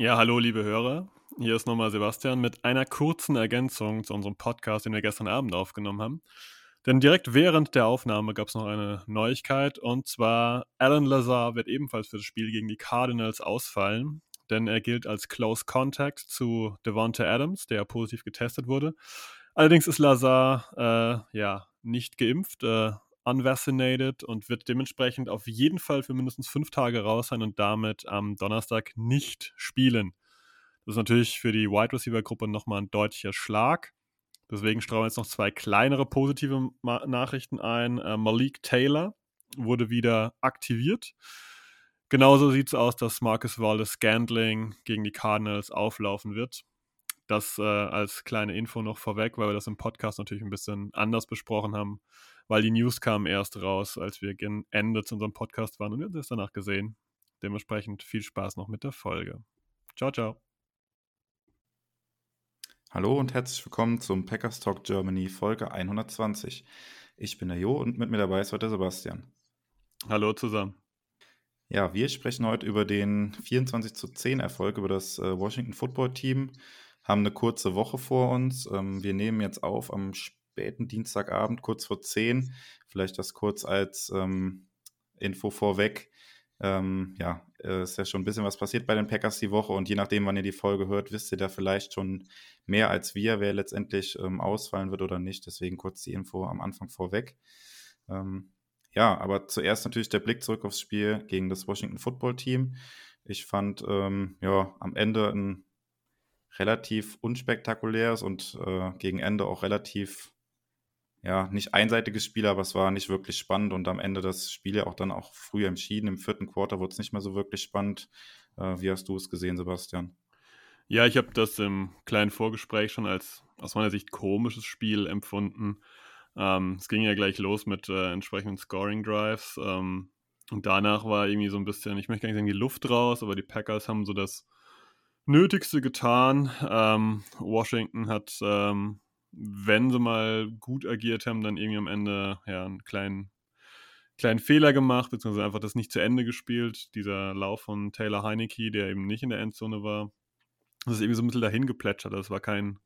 Ja, hallo liebe Hörer. Hier ist nochmal Sebastian mit einer kurzen Ergänzung zu unserem Podcast, den wir gestern Abend aufgenommen haben. Denn direkt während der Aufnahme gab es noch eine Neuigkeit und zwar Alan Lazar wird ebenfalls für das Spiel gegen die Cardinals ausfallen, denn er gilt als Close Contact zu Devonta Adams, der positiv getestet wurde. Allerdings ist Lazar äh, ja nicht geimpft, äh, unvaccinated und wird dementsprechend auf jeden Fall für mindestens fünf Tage raus sein und damit am Donnerstag nicht spielen. Das ist natürlich für die Wide Receiver Gruppe nochmal ein deutlicher Schlag. Deswegen streuen wir jetzt noch zwei kleinere positive Ma Nachrichten ein. Äh, Malik Taylor wurde wieder aktiviert. Genauso sieht es aus, dass Marcus Wallace Scandling gegen die Cardinals auflaufen wird. Das äh, als kleine Info noch vorweg, weil wir das im Podcast natürlich ein bisschen anders besprochen haben, weil die News kamen erst raus, als wir gegen Ende zu unserem Podcast waren und wir haben es danach gesehen. Dementsprechend viel Spaß noch mit der Folge. Ciao, ciao. Hallo und herzlich willkommen zum Packers Talk Germany Folge 120. Ich bin der Jo und mit mir dabei ist heute der Sebastian. Hallo zusammen. Ja, wir sprechen heute über den 24 zu 10 Erfolg über das äh, Washington Football Team, haben eine kurze Woche vor uns. Ähm, wir nehmen jetzt auf am späten Dienstagabend, kurz vor 10. Vielleicht das kurz als ähm, Info vorweg. Ähm, ja, äh, ist ja schon ein bisschen was passiert bei den Packers die Woche und je nachdem, wann ihr die Folge hört, wisst ihr da vielleicht schon mehr als wir, wer letztendlich ähm, ausfallen wird oder nicht. Deswegen kurz die Info am Anfang vorweg. Ähm, ja, aber zuerst natürlich der Blick zurück aufs Spiel gegen das Washington Football Team. Ich fand ähm, ja am Ende ein relativ unspektakuläres und äh, gegen Ende auch relativ ja, nicht einseitiges Spiel, aber es war nicht wirklich spannend und am Ende das Spiel ja auch dann auch früh entschieden. Im vierten Quarter wurde es nicht mehr so wirklich spannend. Äh, wie hast du es gesehen, Sebastian? Ja, ich habe das im kleinen Vorgespräch schon als aus meiner Sicht komisches Spiel empfunden. Ähm, es ging ja gleich los mit äh, entsprechenden Scoring-Drives. Ähm, und danach war irgendwie so ein bisschen, ich möchte gar nicht sagen, die Luft raus, aber die Packers haben so das Nötigste getan. Ähm, Washington hat ähm, wenn sie mal gut agiert haben, dann irgendwie am Ende ja einen kleinen, kleinen Fehler gemacht, beziehungsweise einfach das nicht zu Ende gespielt. Dieser Lauf von Taylor Heineke, der eben nicht in der Endzone war. Das ist irgendwie so ein bisschen dahin geplätschert. Das war kein,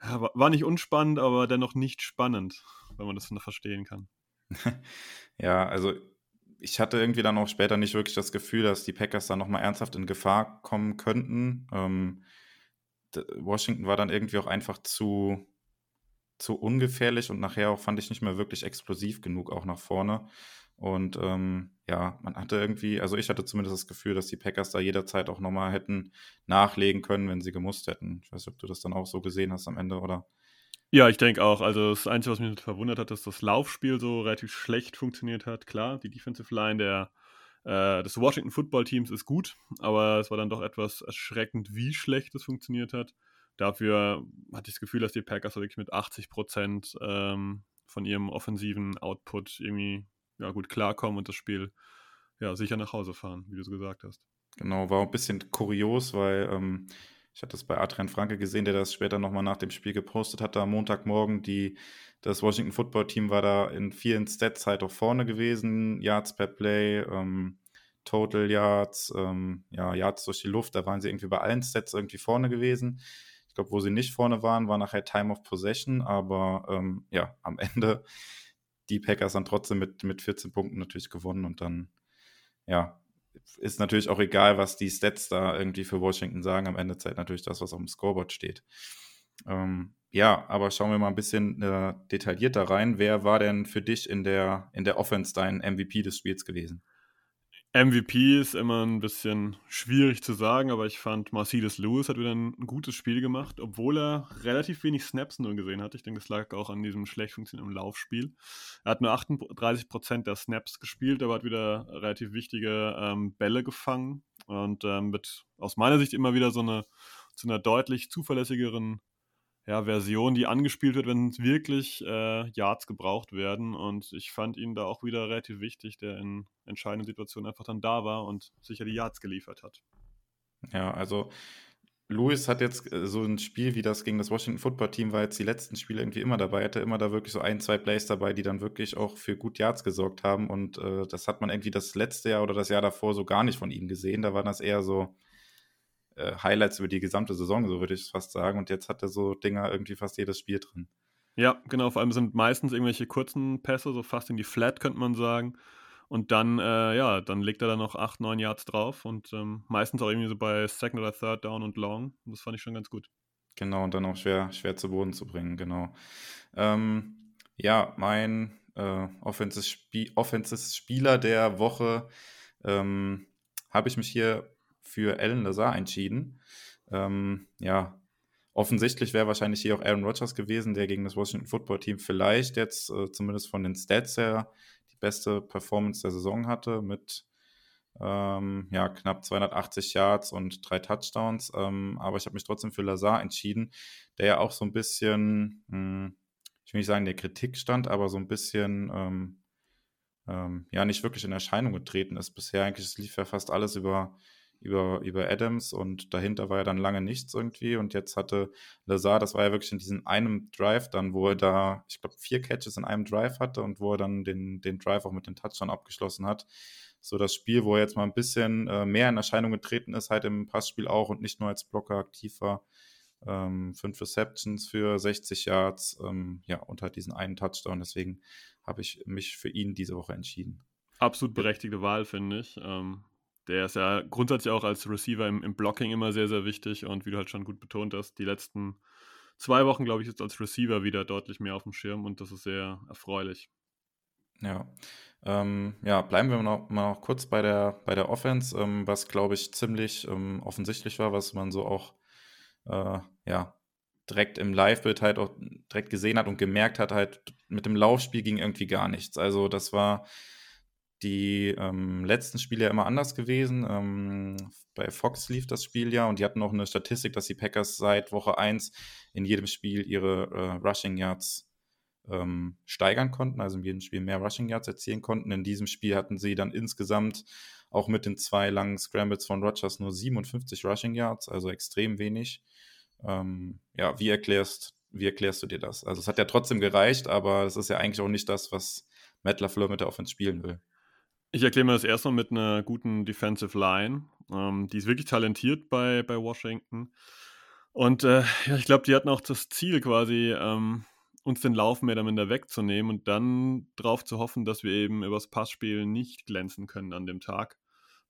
war nicht unspannend, aber dennoch nicht spannend, wenn man das noch verstehen kann. ja, also ich hatte irgendwie dann auch später nicht wirklich das Gefühl, dass die Packers dann nochmal ernsthaft in Gefahr kommen könnten. Ähm, Washington war dann irgendwie auch einfach zu, zu ungefährlich und nachher auch fand ich nicht mehr wirklich explosiv genug auch nach vorne. Und ähm, ja, man hatte irgendwie, also ich hatte zumindest das Gefühl, dass die Packers da jederzeit auch nochmal hätten nachlegen können, wenn sie gemusst hätten. Ich weiß nicht, ob du das dann auch so gesehen hast am Ende, oder? Ja, ich denke auch. Also das Einzige, was mich verwundert hat, dass das Laufspiel so relativ schlecht funktioniert hat. Klar, die Defensive Line der äh, des Washington Football Teams ist gut, aber es war dann doch etwas erschreckend, wie schlecht es funktioniert hat. Dafür hatte ich das Gefühl, dass die Packers wirklich mit 80 Prozent ähm, von ihrem offensiven Output irgendwie ja, gut klarkommen und das Spiel ja, sicher nach Hause fahren, wie du so gesagt hast. Genau, war ein bisschen kurios, weil ähm, ich hatte das bei Adrian Franke gesehen, der das später nochmal nach dem Spiel gepostet hat, am Montagmorgen. Die, das Washington Football Team war da in vielen Stats halt auch vorne gewesen. Yards per Play, ähm, Total Yards, ähm, ja, Yards durch die Luft, da waren sie irgendwie bei allen Stats irgendwie vorne gewesen. Ich glaube, wo sie nicht vorne waren, war nachher Time of Possession, aber ähm, ja, am Ende die Packers dann trotzdem mit, mit 14 Punkten natürlich gewonnen und dann, ja, ist natürlich auch egal, was die Stats da irgendwie für Washington sagen. Am Ende zählt natürlich das, was auf dem Scoreboard steht. Ähm, ja, aber schauen wir mal ein bisschen äh, detaillierter rein. Wer war denn für dich in der, in der Offense dein MVP des Spiels gewesen? MVP ist immer ein bisschen schwierig zu sagen, aber ich fand, Marcellus Lewis hat wieder ein gutes Spiel gemacht, obwohl er relativ wenig Snaps nur gesehen hat. Ich denke, das lag auch an diesem schlecht funktionierenden Laufspiel. Er hat nur 38% der Snaps gespielt, aber hat wieder relativ wichtige ähm, Bälle gefangen. und ähm, mit aus meiner Sicht immer wieder so eine zu einer deutlich zuverlässigeren ja, Version, die angespielt wird, wenn wirklich äh, Yards gebraucht werden. Und ich fand ihn da auch wieder relativ wichtig, der in entscheidenden Situationen einfach dann da war und sicher die Yards geliefert hat. Ja, also Lewis hat jetzt äh, so ein Spiel wie das gegen das Washington Football Team, war jetzt die letzten Spiele irgendwie immer dabei, hatte immer da wirklich so ein, zwei Plays dabei, die dann wirklich auch für gut Yards gesorgt haben. Und äh, das hat man irgendwie das letzte Jahr oder das Jahr davor so gar nicht von ihm gesehen. Da waren das eher so äh, Highlights über die gesamte Saison, so würde ich fast sagen. Und jetzt hat er so Dinger irgendwie fast jedes Spiel drin. Ja, genau. Vor allem sind meistens irgendwelche kurzen Pässe, so fast in die Flat, könnte man sagen. Und dann, äh, ja, dann legt er da noch 8, 9 Yards drauf und ähm, meistens auch irgendwie so bei Second oder Third Down und Long. Das fand ich schon ganz gut. Genau, und dann auch schwer, schwer zu Boden zu bringen, genau. Ähm, ja, mein äh, Offensive-Spieler der Woche ähm, habe ich mich hier für Alan Lazar entschieden. Ähm, ja, offensichtlich wäre wahrscheinlich hier auch Aaron Rodgers gewesen, der gegen das Washington Football Team vielleicht jetzt äh, zumindest von den Stats her die beste Performance der Saison hatte mit ähm, ja, knapp 280 Yards und drei Touchdowns. Ähm, aber ich habe mich trotzdem für Lazar entschieden, der ja auch so ein bisschen, mh, hm, ich will nicht sagen, der Kritik stand, aber so ein bisschen ähm, ähm, ja nicht wirklich in Erscheinung getreten ist. Bisher eigentlich lief ja fast alles über über, über Adams und dahinter war ja dann lange nichts irgendwie und jetzt hatte Lazar, das war ja wirklich in diesem einem Drive dann, wo er da, ich glaube, vier Catches in einem Drive hatte und wo er dann den, den Drive auch mit dem Touchdown abgeschlossen hat. So das Spiel, wo er jetzt mal ein bisschen äh, mehr in Erscheinung getreten ist, halt im Passspiel auch und nicht nur als Blocker aktiv war. Ähm, fünf Receptions für 60 Yards, ähm, ja, und halt diesen einen Touchdown. Deswegen habe ich mich für ihn diese Woche entschieden. Absolut berechtigte Wahl, finde ich. Ähm, der ist ja grundsätzlich auch als Receiver im, im, Blocking immer sehr, sehr wichtig und wie du halt schon gut betont hast, die letzten zwei Wochen, glaube ich, ist als Receiver wieder deutlich mehr auf dem Schirm und das ist sehr erfreulich. Ja. Ähm, ja, bleiben wir noch, mal noch kurz bei der, bei der Offense, ähm, was glaube ich ziemlich ähm, offensichtlich war, was man so auch äh, ja, direkt im Live-Bild halt auch direkt gesehen hat und gemerkt hat, halt mit dem Laufspiel ging irgendwie gar nichts. Also das war die ähm, letzten Spiele ja immer anders gewesen. Ähm, bei Fox lief das Spiel ja und die hatten auch eine Statistik, dass die Packers seit Woche 1 in jedem Spiel ihre äh, Rushing Yards ähm, steigern konnten, also in jedem Spiel mehr Rushing Yards erzielen konnten. In diesem Spiel hatten sie dann insgesamt auch mit den zwei langen Scrambles von Rogers nur 57 Rushing Yards, also extrem wenig. Ähm, ja, wie erklärst, wie erklärst du dir das? Also es hat ja trotzdem gereicht, aber es ist ja eigentlich auch nicht das, was Matt LaFleur mit der Offense spielen will. Ich erkläre mir das erstmal mit einer guten Defensive Line. Ähm, die ist wirklich talentiert bei, bei Washington. Und äh, ja, ich glaube, die hatten auch das Ziel quasi, ähm, uns den Lauf mehr oder minder wegzunehmen und dann darauf zu hoffen, dass wir eben übers Passspiel nicht glänzen können an dem Tag.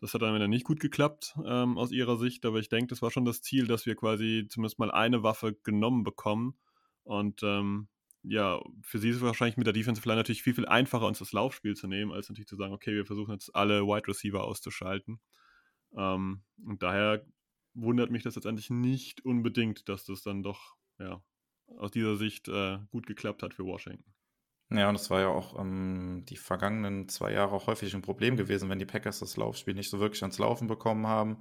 Das hat dann wieder nicht gut geklappt ähm, aus ihrer Sicht, aber ich denke, das war schon das Ziel, dass wir quasi zumindest mal eine Waffe genommen bekommen. Und ähm, ja, für sie ist es wahrscheinlich mit der Defensive Line natürlich viel, viel einfacher, uns das Laufspiel zu nehmen, als natürlich zu sagen, okay, wir versuchen jetzt alle Wide Receiver auszuschalten. Ähm, und daher wundert mich das letztendlich nicht unbedingt, dass das dann doch, ja, aus dieser Sicht äh, gut geklappt hat für Washington. Ja, und das war ja auch ähm, die vergangenen zwei Jahre auch häufig ein Problem gewesen, wenn die Packers das Laufspiel nicht so wirklich ans Laufen bekommen haben,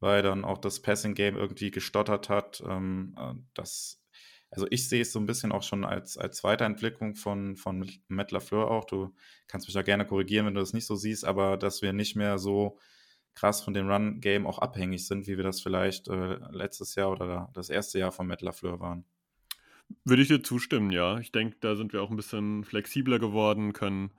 weil dann auch das Passing Game irgendwie gestottert hat. Ähm, äh, das also ich sehe es so ein bisschen auch schon als, als Weiterentwicklung von, von Matt LaFleur auch. Du kannst mich da gerne korrigieren, wenn du das nicht so siehst, aber dass wir nicht mehr so krass von dem Run-Game auch abhängig sind, wie wir das vielleicht äh, letztes Jahr oder das erste Jahr von Matt LaFleur waren. Würde ich dir zustimmen, ja. Ich denke, da sind wir auch ein bisschen flexibler geworden, können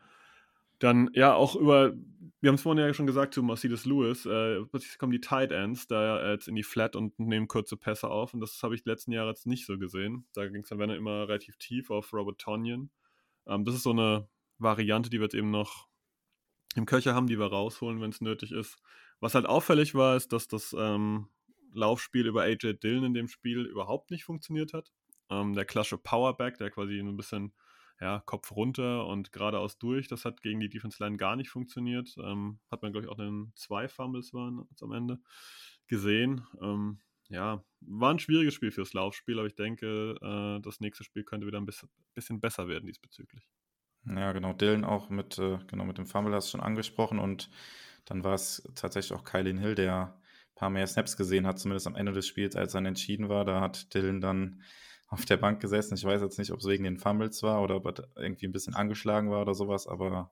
dann ja auch über, wir haben es vorhin ja schon gesagt zu Mercedes Lewis, äh, plötzlich kommen die Tight Ends da jetzt in die Flat und nehmen kurze Pässe auf und das habe ich letzten Jahre jetzt nicht so gesehen. Da ging es dann wenn er immer relativ tief auf Robert Tonyan. Ähm, das ist so eine Variante, die wir jetzt eben noch im Köcher haben, die wir rausholen, wenn es nötig ist. Was halt auffällig war, ist, dass das ähm, Laufspiel über AJ Dillon in dem Spiel überhaupt nicht funktioniert hat. Ähm, der klassische Powerback, der quasi ein bisschen ja, Kopf runter und geradeaus durch. Das hat gegen die Defense Line gar nicht funktioniert. Ähm, hat man, glaube ich, auch in zwei Fumbles waren am Ende gesehen. Ähm, ja, war ein schwieriges Spiel fürs Laufspiel, aber ich denke, äh, das nächste Spiel könnte wieder ein bisschen, bisschen besser werden diesbezüglich. Ja, genau. Dylan auch mit, äh, genau, mit dem Fumble hast du schon angesprochen und dann war es tatsächlich auch Kylin Hill, der ein paar mehr Snaps gesehen hat, zumindest am Ende des Spiels, als dann entschieden war. Da hat Dylan dann auf der Bank gesessen. Ich weiß jetzt nicht, ob es wegen den Fumbles war oder ob er irgendwie ein bisschen angeschlagen war oder sowas, aber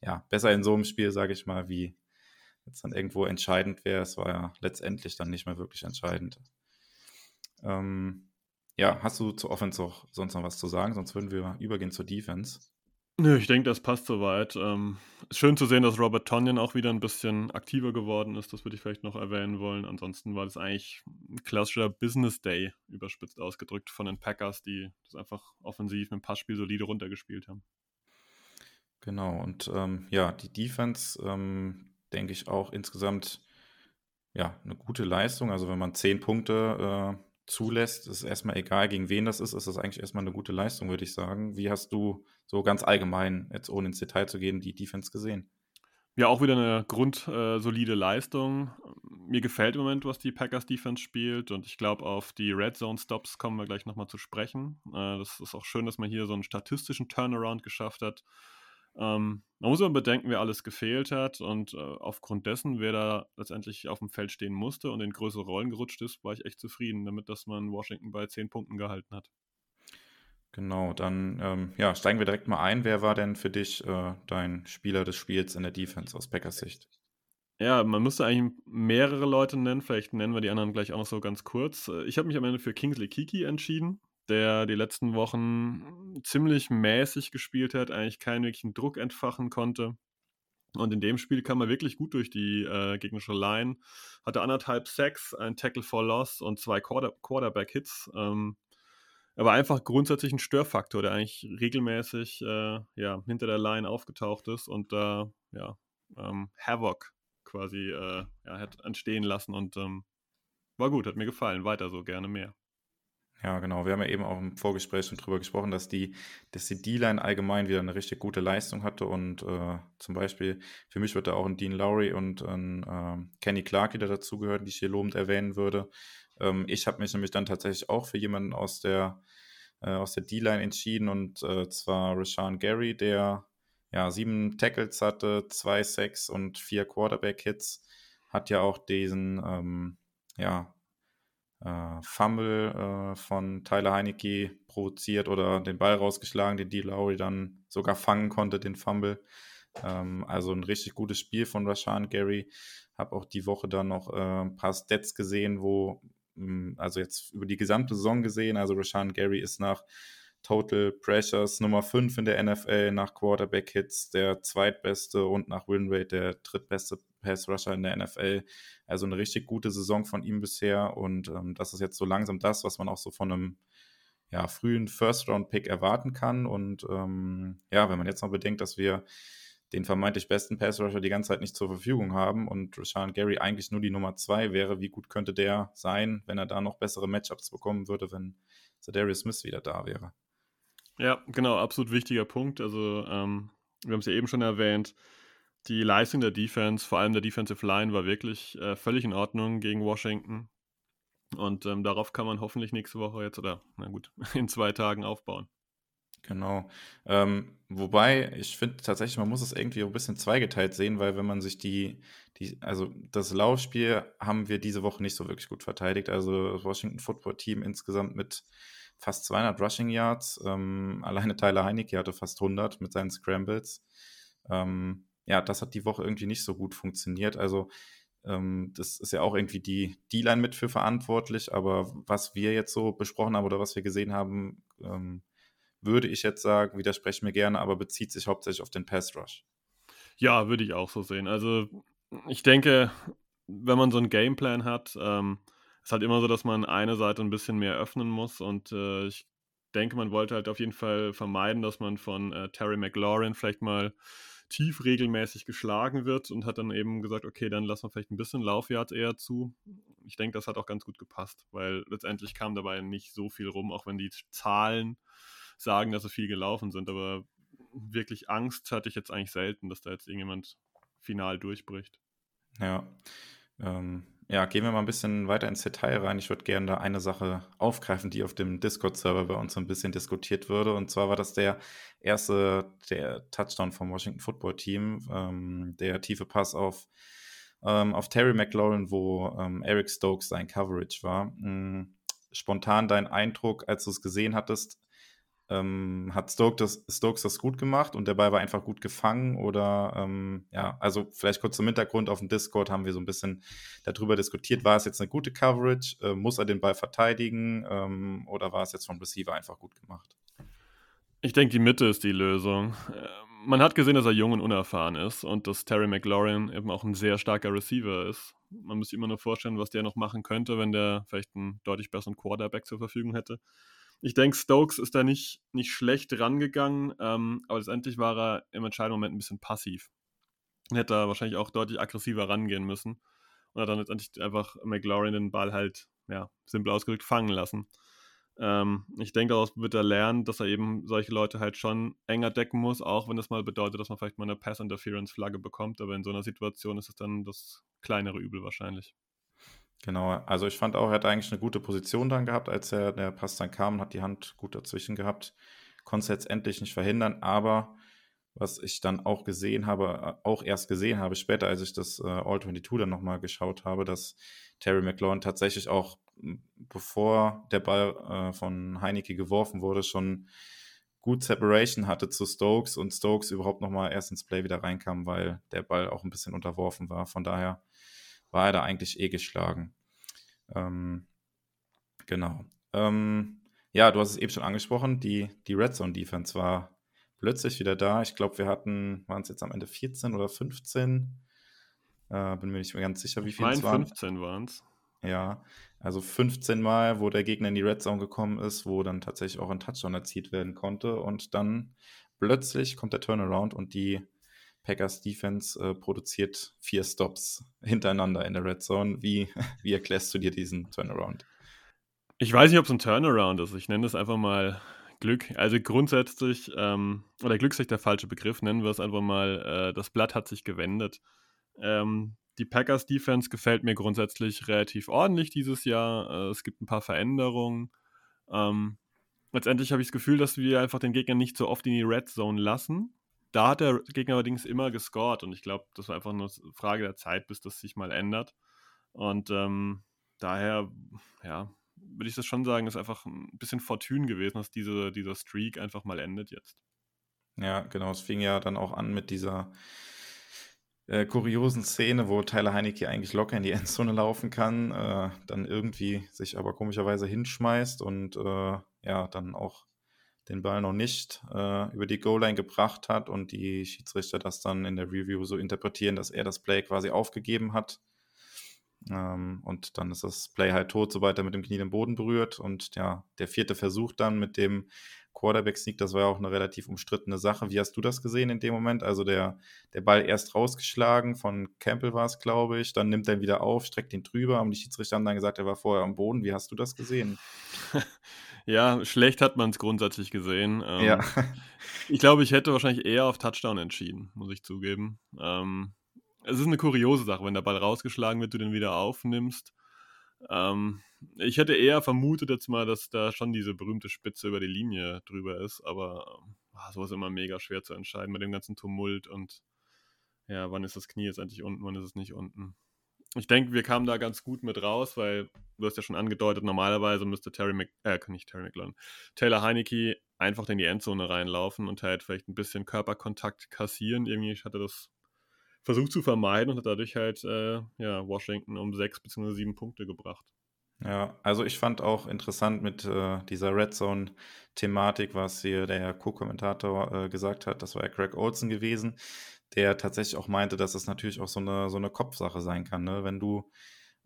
ja, besser in so einem Spiel, sage ich mal, wie jetzt dann irgendwo entscheidend wäre. Es war ja letztendlich dann nicht mehr wirklich entscheidend. Ähm, ja, hast du zur Offense auch sonst noch was zu sagen? Sonst würden wir übergehen zur Defense. Nö, ich denke, das passt soweit. Ähm, ist schön zu sehen, dass Robert Tonyan auch wieder ein bisschen aktiver geworden ist. Das würde ich vielleicht noch erwähnen wollen. Ansonsten war das eigentlich ein klassischer Business Day, überspitzt ausgedrückt, von den Packers, die das einfach offensiv mit dem Passspiel solide runtergespielt haben. Genau, und ähm, ja, die Defense, ähm, denke ich auch insgesamt ja, eine gute Leistung. Also wenn man zehn Punkte äh, zulässt, ist erstmal egal, gegen wen das ist, ist das eigentlich erstmal eine gute Leistung, würde ich sagen. Wie hast du so ganz allgemein, jetzt ohne ins Detail zu gehen, die Defense gesehen? Ja, auch wieder eine grundsolide äh, Leistung. Mir gefällt im Moment, was die Packers Defense spielt und ich glaube, auf die Red Zone Stops kommen wir gleich nochmal zu sprechen. Äh, das ist auch schön, dass man hier so einen statistischen Turnaround geschafft hat. Ähm, man muss aber bedenken, wer alles gefehlt hat und äh, aufgrund dessen, wer da letztendlich auf dem Feld stehen musste und in größere Rollen gerutscht ist, war ich echt zufrieden damit, dass man Washington bei 10 Punkten gehalten hat. Genau, dann ähm, ja, steigen wir direkt mal ein. Wer war denn für dich äh, dein Spieler des Spiels in der Defense aus Packers Sicht? Ja, man müsste eigentlich mehrere Leute nennen. Vielleicht nennen wir die anderen gleich auch noch so ganz kurz. Äh, ich habe mich am Ende für Kingsley Kiki entschieden der die letzten Wochen ziemlich mäßig gespielt hat, eigentlich keinen wirklichen Druck entfachen konnte. Und in dem Spiel kam er wirklich gut durch die äh, gegnerische Line, hatte anderthalb Sacks, ein Tackle for Loss und zwei Quarter Quarterback-Hits. Ähm, er war einfach grundsätzlich ein Störfaktor, der eigentlich regelmäßig äh, ja, hinter der Line aufgetaucht ist und da äh, ja, ähm, Havoc quasi äh, ja, hat entstehen lassen und ähm, war gut, hat mir gefallen. Weiter so, gerne mehr. Ja, genau. Wir haben ja eben auch im Vorgespräch schon drüber gesprochen, dass die, dass die D-Line allgemein wieder eine richtig gute Leistung hatte und äh, zum Beispiel für mich wird da auch ein Dean Lowry und ein äh, Kenny Clark wieder dazugehören, die ich hier lobend erwähnen würde. Ähm, ich habe mich nämlich dann tatsächlich auch für jemanden aus der, äh, aus der D-Line entschieden und äh, zwar Rashawn Gary, der ja sieben Tackles hatte, zwei Sacks und vier Quarterback-Hits, hat ja auch diesen, ähm, ja, Fumble äh, von Tyler Heinecke provoziert oder den Ball rausgeschlagen, den D. Lowry dann sogar fangen konnte, den Fumble. Ähm, also ein richtig gutes Spiel von Rashan Gary. Habe auch die Woche dann noch äh, ein paar Stats gesehen, wo, mh, hm, also jetzt über die gesamte Saison gesehen, also Rashan Gary ist nach Total Pressures Nummer 5 in der NFL, nach Quarterback Hits der zweitbeste und nach Winrate der drittbeste Pass Rusher in der NFL. Also eine richtig gute Saison von ihm bisher und ähm, das ist jetzt so langsam das, was man auch so von einem ja, frühen First-Round-Pick erwarten kann. Und ähm, ja, wenn man jetzt noch bedenkt, dass wir den vermeintlich besten Pass-Rusher die ganze Zeit nicht zur Verfügung haben und Rashawn Gary eigentlich nur die Nummer zwei wäre, wie gut könnte der sein, wenn er da noch bessere Matchups bekommen würde, wenn Darius Smith wieder da wäre? Ja, genau, absolut wichtiger Punkt. Also, ähm, wir haben es ja eben schon erwähnt, die Leistung der Defense, vor allem der Defensive Line, war wirklich äh, völlig in Ordnung gegen Washington. Und ähm, darauf kann man hoffentlich nächste Woche jetzt oder, na gut, in zwei Tagen aufbauen. Genau. Ähm, wobei, ich finde tatsächlich, man muss es irgendwie ein bisschen zweigeteilt sehen, weil wenn man sich die, die, also das Laufspiel haben wir diese Woche nicht so wirklich gut verteidigt. Also das Washington Football Team insgesamt mit fast 200 Rushing Yards. Ähm, alleine Tyler Heinecke hatte fast 100 mit seinen Scrambles. Ähm, ja, das hat die Woche irgendwie nicht so gut funktioniert. Also ähm, das ist ja auch irgendwie die D-Line mit für verantwortlich, aber was wir jetzt so besprochen haben oder was wir gesehen haben, ähm, würde ich jetzt sagen, widerspreche mir gerne, aber bezieht sich hauptsächlich auf den Pass Rush. Ja, würde ich auch so sehen. Also ich denke, wenn man so einen Gameplan hat, ähm, ist halt immer so, dass man eine Seite ein bisschen mehr öffnen muss und äh, ich denke, man wollte halt auf jeden Fall vermeiden, dass man von äh, Terry McLaurin vielleicht mal tief regelmäßig geschlagen wird und hat dann eben gesagt, okay, dann lassen wir vielleicht ein bisschen Laufyard eher zu. Ich denke, das hat auch ganz gut gepasst, weil letztendlich kam dabei nicht so viel rum, auch wenn die Zahlen sagen, dass es viel gelaufen sind. Aber wirklich Angst hatte ich jetzt eigentlich selten, dass da jetzt irgendjemand final durchbricht. Ja. Ähm, ja, gehen wir mal ein bisschen weiter ins Detail rein. Ich würde gerne da eine Sache aufgreifen, die auf dem Discord-Server bei uns so ein bisschen diskutiert würde. Und zwar war das der erste, der Touchdown vom Washington Football Team, ähm, der tiefe Pass auf, ähm, auf Terry McLaurin, wo ähm, Eric Stokes sein Coverage war. Mhm. Spontan dein Eindruck, als du es gesehen hattest, ähm, hat Stokes das, Stokes das gut gemacht und der Ball war einfach gut gefangen? Oder ähm, ja, also vielleicht kurz zum Hintergrund, auf dem Discord haben wir so ein bisschen darüber diskutiert, war es jetzt eine gute Coverage? Äh, muss er den Ball verteidigen ähm, oder war es jetzt vom Receiver einfach gut gemacht? Ich denke, die Mitte ist die Lösung. Äh, man hat gesehen, dass er jung und unerfahren ist und dass Terry McLaurin eben auch ein sehr starker Receiver ist. Man muss sich immer nur vorstellen, was der noch machen könnte, wenn der vielleicht einen deutlich besseren Quarterback zur Verfügung hätte. Ich denke, Stokes ist da nicht, nicht schlecht rangegangen, ähm, aber letztendlich war er im entscheidenden Moment ein bisschen passiv. Und hätte da wahrscheinlich auch deutlich aggressiver rangehen müssen. Und hat dann letztendlich einfach McLaurin den Ball halt, ja, simpel ausgedrückt, fangen lassen. Ähm, ich denke, daraus wird er lernen, dass er eben solche Leute halt schon enger decken muss, auch wenn das mal bedeutet, dass man vielleicht mal eine Pass-Interference-Flagge bekommt. Aber in so einer Situation ist es dann das kleinere Übel wahrscheinlich. Genau, also ich fand auch, er hat eigentlich eine gute Position dann gehabt, als er der Pass dann kam und hat die Hand gut dazwischen gehabt. Konnte es letztendlich nicht verhindern, aber was ich dann auch gesehen habe, äh, auch erst gesehen habe, später, als ich das äh, All-22 dann nochmal geschaut habe, dass Terry McLaurin tatsächlich auch, bevor der Ball äh, von Heineke geworfen wurde, schon gut Separation hatte zu Stokes und Stokes überhaupt nochmal erst ins Play wieder reinkam, weil der Ball auch ein bisschen unterworfen war. Von daher war er da eigentlich eh geschlagen. Ähm, genau. Ähm, ja, du hast es eben schon angesprochen, die, die Red Zone Defense war plötzlich wieder da. Ich glaube, wir hatten, waren es jetzt am Ende 14 oder 15? Äh, bin mir nicht mehr ganz sicher, wie viele es waren. 15 waren es. Ja, also 15 Mal, wo der Gegner in die Red Zone gekommen ist, wo dann tatsächlich auch ein Touchdown erzielt werden konnte. Und dann plötzlich kommt der Turnaround und die Packers Defense äh, produziert vier Stops hintereinander in der Red Zone. Wie, wie erklärst du dir diesen Turnaround? Ich weiß nicht, ob es ein Turnaround ist. Ich nenne es einfach mal Glück. Also grundsätzlich, ähm, oder Glück ist nicht der falsche Begriff, nennen wir es einfach mal, äh, das Blatt hat sich gewendet. Ähm, die Packers Defense gefällt mir grundsätzlich relativ ordentlich dieses Jahr. Äh, es gibt ein paar Veränderungen. Ähm, letztendlich habe ich das Gefühl, dass wir einfach den Gegner nicht so oft in die Red Zone lassen. Da hat der Gegner allerdings immer gescored und ich glaube, das war einfach nur eine Frage der Zeit, bis das sich mal ändert. Und ähm, daher, ja, würde ich das schon sagen, ist einfach ein bisschen Fortune gewesen, dass diese, dieser Streak einfach mal endet jetzt. Ja, genau. Es fing ja dann auch an mit dieser äh, kuriosen Szene, wo Tyler Heinecke eigentlich locker in die Endzone laufen kann, äh, dann irgendwie sich aber komischerweise hinschmeißt und äh, ja, dann auch den Ball noch nicht äh, über die Goal-Line gebracht hat und die Schiedsrichter das dann in der Review so interpretieren, dass er das Play quasi aufgegeben hat. Ähm, und dann ist das Play halt tot, sobald er mit dem Knie den Boden berührt. Und ja, der vierte Versuch dann mit dem Quarterback-Sneak, das war ja auch eine relativ umstrittene Sache. Wie hast du das gesehen in dem Moment? Also der, der Ball erst rausgeschlagen, von Campbell war es, glaube ich, dann nimmt er ihn wieder auf, streckt ihn drüber, und die Schiedsrichter haben dann gesagt, er war vorher am Boden. Wie hast du das gesehen? Ja, schlecht hat man es grundsätzlich gesehen. Ähm, ja. Ich glaube, ich hätte wahrscheinlich eher auf Touchdown entschieden, muss ich zugeben. Ähm, es ist eine kuriose Sache, wenn der Ball rausgeschlagen wird, du den wieder aufnimmst. Ähm, ich hätte eher vermutet jetzt mal, dass da schon diese berühmte Spitze über die Linie drüber ist, aber äh, sowas ist immer mega schwer zu entscheiden mit dem ganzen Tumult und ja, wann ist das Knie jetzt endlich unten, wann ist es nicht unten ich denke, wir kamen da ganz gut mit raus, weil du hast ja schon angedeutet, normalerweise müsste Terry Mc, äh, nicht Terry McLaren, Taylor Heinecke einfach in die Endzone reinlaufen und halt vielleicht ein bisschen Körperkontakt kassieren. Irgendwie hatte das versucht zu vermeiden und hat dadurch halt äh, ja, Washington um sechs bzw. sieben Punkte gebracht. Ja, also ich fand auch interessant mit äh, dieser Red Zone-Thematik, was hier der Co-Kommentator äh, gesagt hat, das war ja Craig Olsen gewesen, der tatsächlich auch meinte, dass es natürlich auch so eine, so eine Kopfsache sein kann, ne? wenn du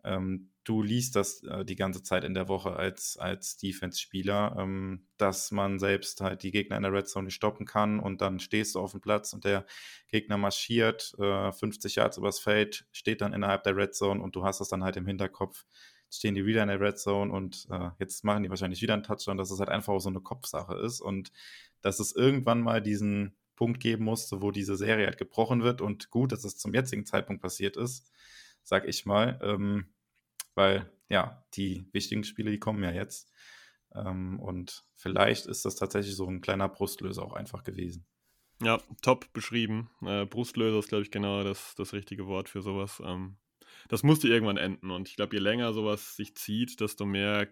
ähm, du liest das äh, die ganze Zeit in der Woche als, als Defense-Spieler, ähm, dass man selbst halt die Gegner in der Red Zone nicht stoppen kann und dann stehst du auf dem Platz und der Gegner marschiert äh, 50 Yards übers Feld, steht dann innerhalb der Red Zone und du hast das dann halt im Hinterkopf, stehen die wieder in der Red Zone und äh, jetzt machen die wahrscheinlich wieder einen Touchdown, dass es halt einfach auch so eine Kopfsache ist und dass es irgendwann mal diesen Punkt geben musste, wo diese Serie halt gebrochen wird und gut, dass es zum jetzigen Zeitpunkt passiert ist, sag ich mal. Ähm, weil ja, die wichtigen Spiele, die kommen ja jetzt. Ähm, und vielleicht ist das tatsächlich so ein kleiner Brustlöser auch einfach gewesen. Ja, top beschrieben. Äh, Brustlöser ist, glaube ich, genau das, das richtige Wort für sowas. Ähm, das musste irgendwann enden. Und ich glaube, je länger sowas sich zieht, desto mehr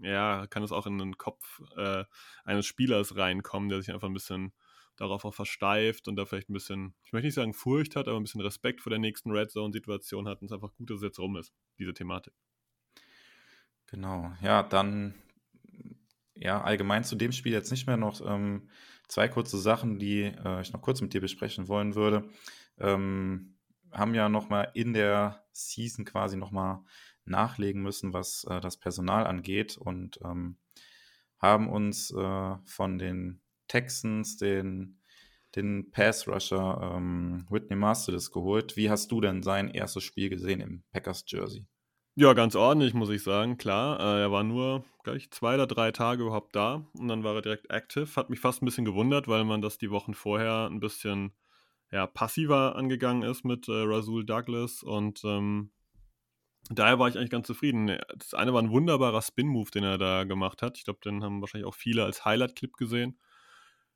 ja, kann es auch in den Kopf äh, eines Spielers reinkommen, der sich einfach ein bisschen darauf auch versteift und da vielleicht ein bisschen, ich möchte nicht sagen Furcht hat, aber ein bisschen Respekt vor der nächsten Red Zone-Situation hat und es einfach gut, dass es jetzt rum ist, diese Thematik. Genau, ja, dann ja, allgemein zu dem Spiel jetzt nicht mehr noch ähm, zwei kurze Sachen, die äh, ich noch kurz mit dir besprechen wollen würde. Ähm, haben ja nochmal in der Season quasi nochmal nachlegen müssen, was äh, das Personal angeht und ähm, haben uns äh, von den Texans den, den Pass-Rusher ähm, Whitney Marsalis geholt. Wie hast du denn sein erstes Spiel gesehen im Packers-Jersey? Ja, ganz ordentlich, muss ich sagen. Klar, äh, er war nur, gleich zwei oder drei Tage überhaupt da und dann war er direkt active. Hat mich fast ein bisschen gewundert, weil man das die Wochen vorher ein bisschen ja, passiver angegangen ist mit äh, Rasul Douglas und ähm, daher war ich eigentlich ganz zufrieden. Das eine war ein wunderbarer Spin-Move, den er da gemacht hat. Ich glaube, den haben wahrscheinlich auch viele als Highlight-Clip gesehen.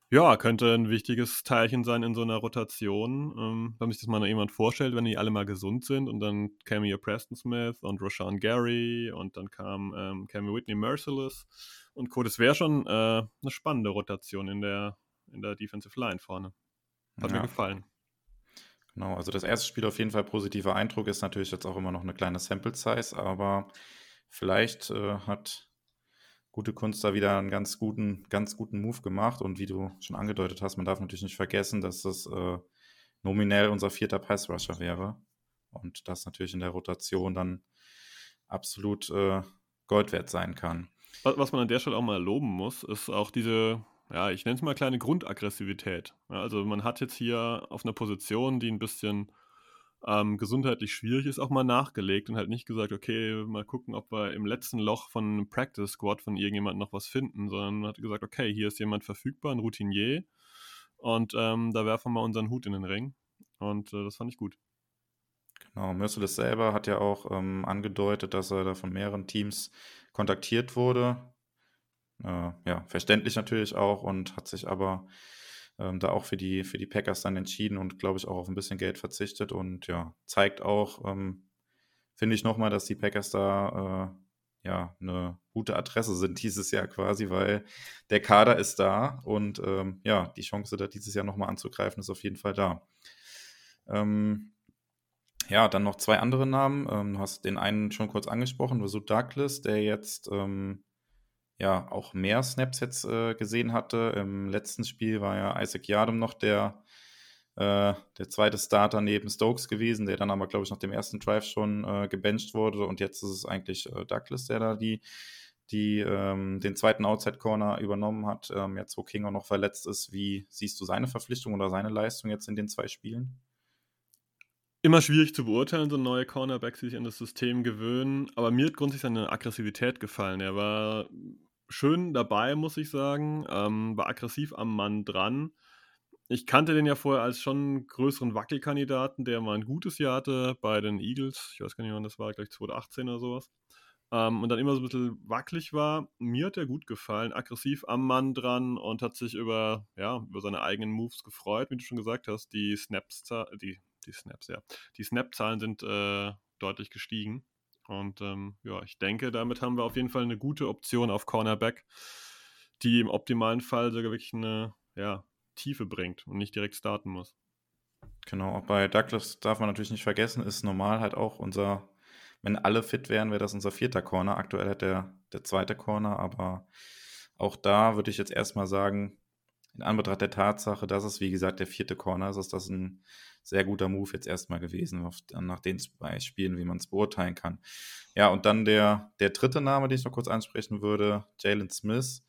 Ja, könnte ein wichtiges Teilchen sein in so einer Rotation. Ähm, wenn man sich das mal jemand vorstellt, wenn die alle mal gesund sind und dann käme hier Preston Smith und Rashawn Gary und dann kam ähm, käme Whitney Merciless und Co. Das wäre schon äh, eine spannende Rotation in der, in der Defensive Line vorne. Hat ja. mir gefallen. Genau, also das erste Spiel auf jeden Fall positiver Eindruck ist natürlich jetzt auch immer noch eine kleine Sample Size, aber vielleicht äh, hat gute Kunst da wieder einen ganz guten, ganz guten Move gemacht. Und wie du schon angedeutet hast, man darf natürlich nicht vergessen, dass das äh, nominell unser vierter Pass-Rusher wäre. Und das natürlich in der Rotation dann absolut äh, Gold wert sein kann. Was man an der Stelle auch mal loben muss, ist auch diese, ja, ich nenne es mal kleine Grundaggressivität. Also man hat jetzt hier auf einer Position, die ein bisschen ähm, gesundheitlich schwierig ist, auch mal nachgelegt und halt nicht gesagt, okay, mal gucken, ob wir im letzten Loch von Practice Squad von irgendjemand noch was finden, sondern hat gesagt, okay, hier ist jemand verfügbar, ein Routinier und ähm, da werfen wir unseren Hut in den Ring und äh, das fand ich gut. Genau, Merciless selber hat ja auch ähm, angedeutet, dass er da von mehreren Teams kontaktiert wurde. Äh, ja, verständlich natürlich auch und hat sich aber ähm, da auch für die, für die Packers dann entschieden und glaube ich auch auf ein bisschen Geld verzichtet und ja, zeigt auch, ähm, finde ich nochmal, dass die Packers da äh, ja eine gute Adresse sind dieses Jahr quasi, weil der Kader ist da und ähm, ja, die Chance, da dieses Jahr nochmal anzugreifen, ist auf jeden Fall da. Ähm, ja, dann noch zwei andere Namen. Ähm, du hast den einen schon kurz angesprochen, Vasu Douglas, der jetzt ähm, ja auch mehr Snaps jetzt äh, gesehen hatte. Im letzten Spiel war ja Isaac Yadam noch der, äh, der zweite Starter neben Stokes gewesen, der dann aber, glaube ich, nach dem ersten Drive schon äh, gebencht wurde. Und jetzt ist es eigentlich äh, Douglas, der da die, die ähm, den zweiten Outside Corner übernommen hat. Ähm, jetzt, wo King auch noch verletzt ist, wie siehst du seine Verpflichtung oder seine Leistung jetzt in den zwei Spielen? Immer schwierig zu beurteilen, so neue Cornerbacks, die sich an das System gewöhnen. Aber mir hat grundsätzlich seine Aggressivität gefallen. Er war schön dabei, muss ich sagen. Ähm, war aggressiv am Mann dran. Ich kannte den ja vorher als schon größeren Wackelkandidaten, der mal ein gutes Jahr hatte bei den Eagles. Ich weiß gar nicht, wann das war, gleich 2018 oder sowas. Ähm, und dann immer so ein bisschen wackelig war. Mir hat er gut gefallen, aggressiv am Mann dran und hat sich über, ja, über seine eigenen Moves gefreut, wie du schon gesagt hast. Die Snaps, die, die Snaps, ja. Die Snap-Zahlen sind äh, deutlich gestiegen. Und ähm, ja, ich denke, damit haben wir auf jeden Fall eine gute Option auf Cornerback, die im optimalen Fall sogar wirklich eine ja, Tiefe bringt und nicht direkt starten muss. Genau, auch bei Douglas darf man natürlich nicht vergessen, ist normal halt auch unser, wenn alle fit wären, wäre das unser vierter Corner. Aktuell hat der, der zweite Corner, aber auch da würde ich jetzt erstmal sagen, in Anbetracht der Tatsache, dass es, wie gesagt, der vierte Corner ist, ist das ein sehr guter Move jetzt erstmal gewesen, nach den zwei Spielen, wie man es beurteilen kann. Ja, und dann der, der dritte Name, den ich noch kurz ansprechen würde, Jalen Smith.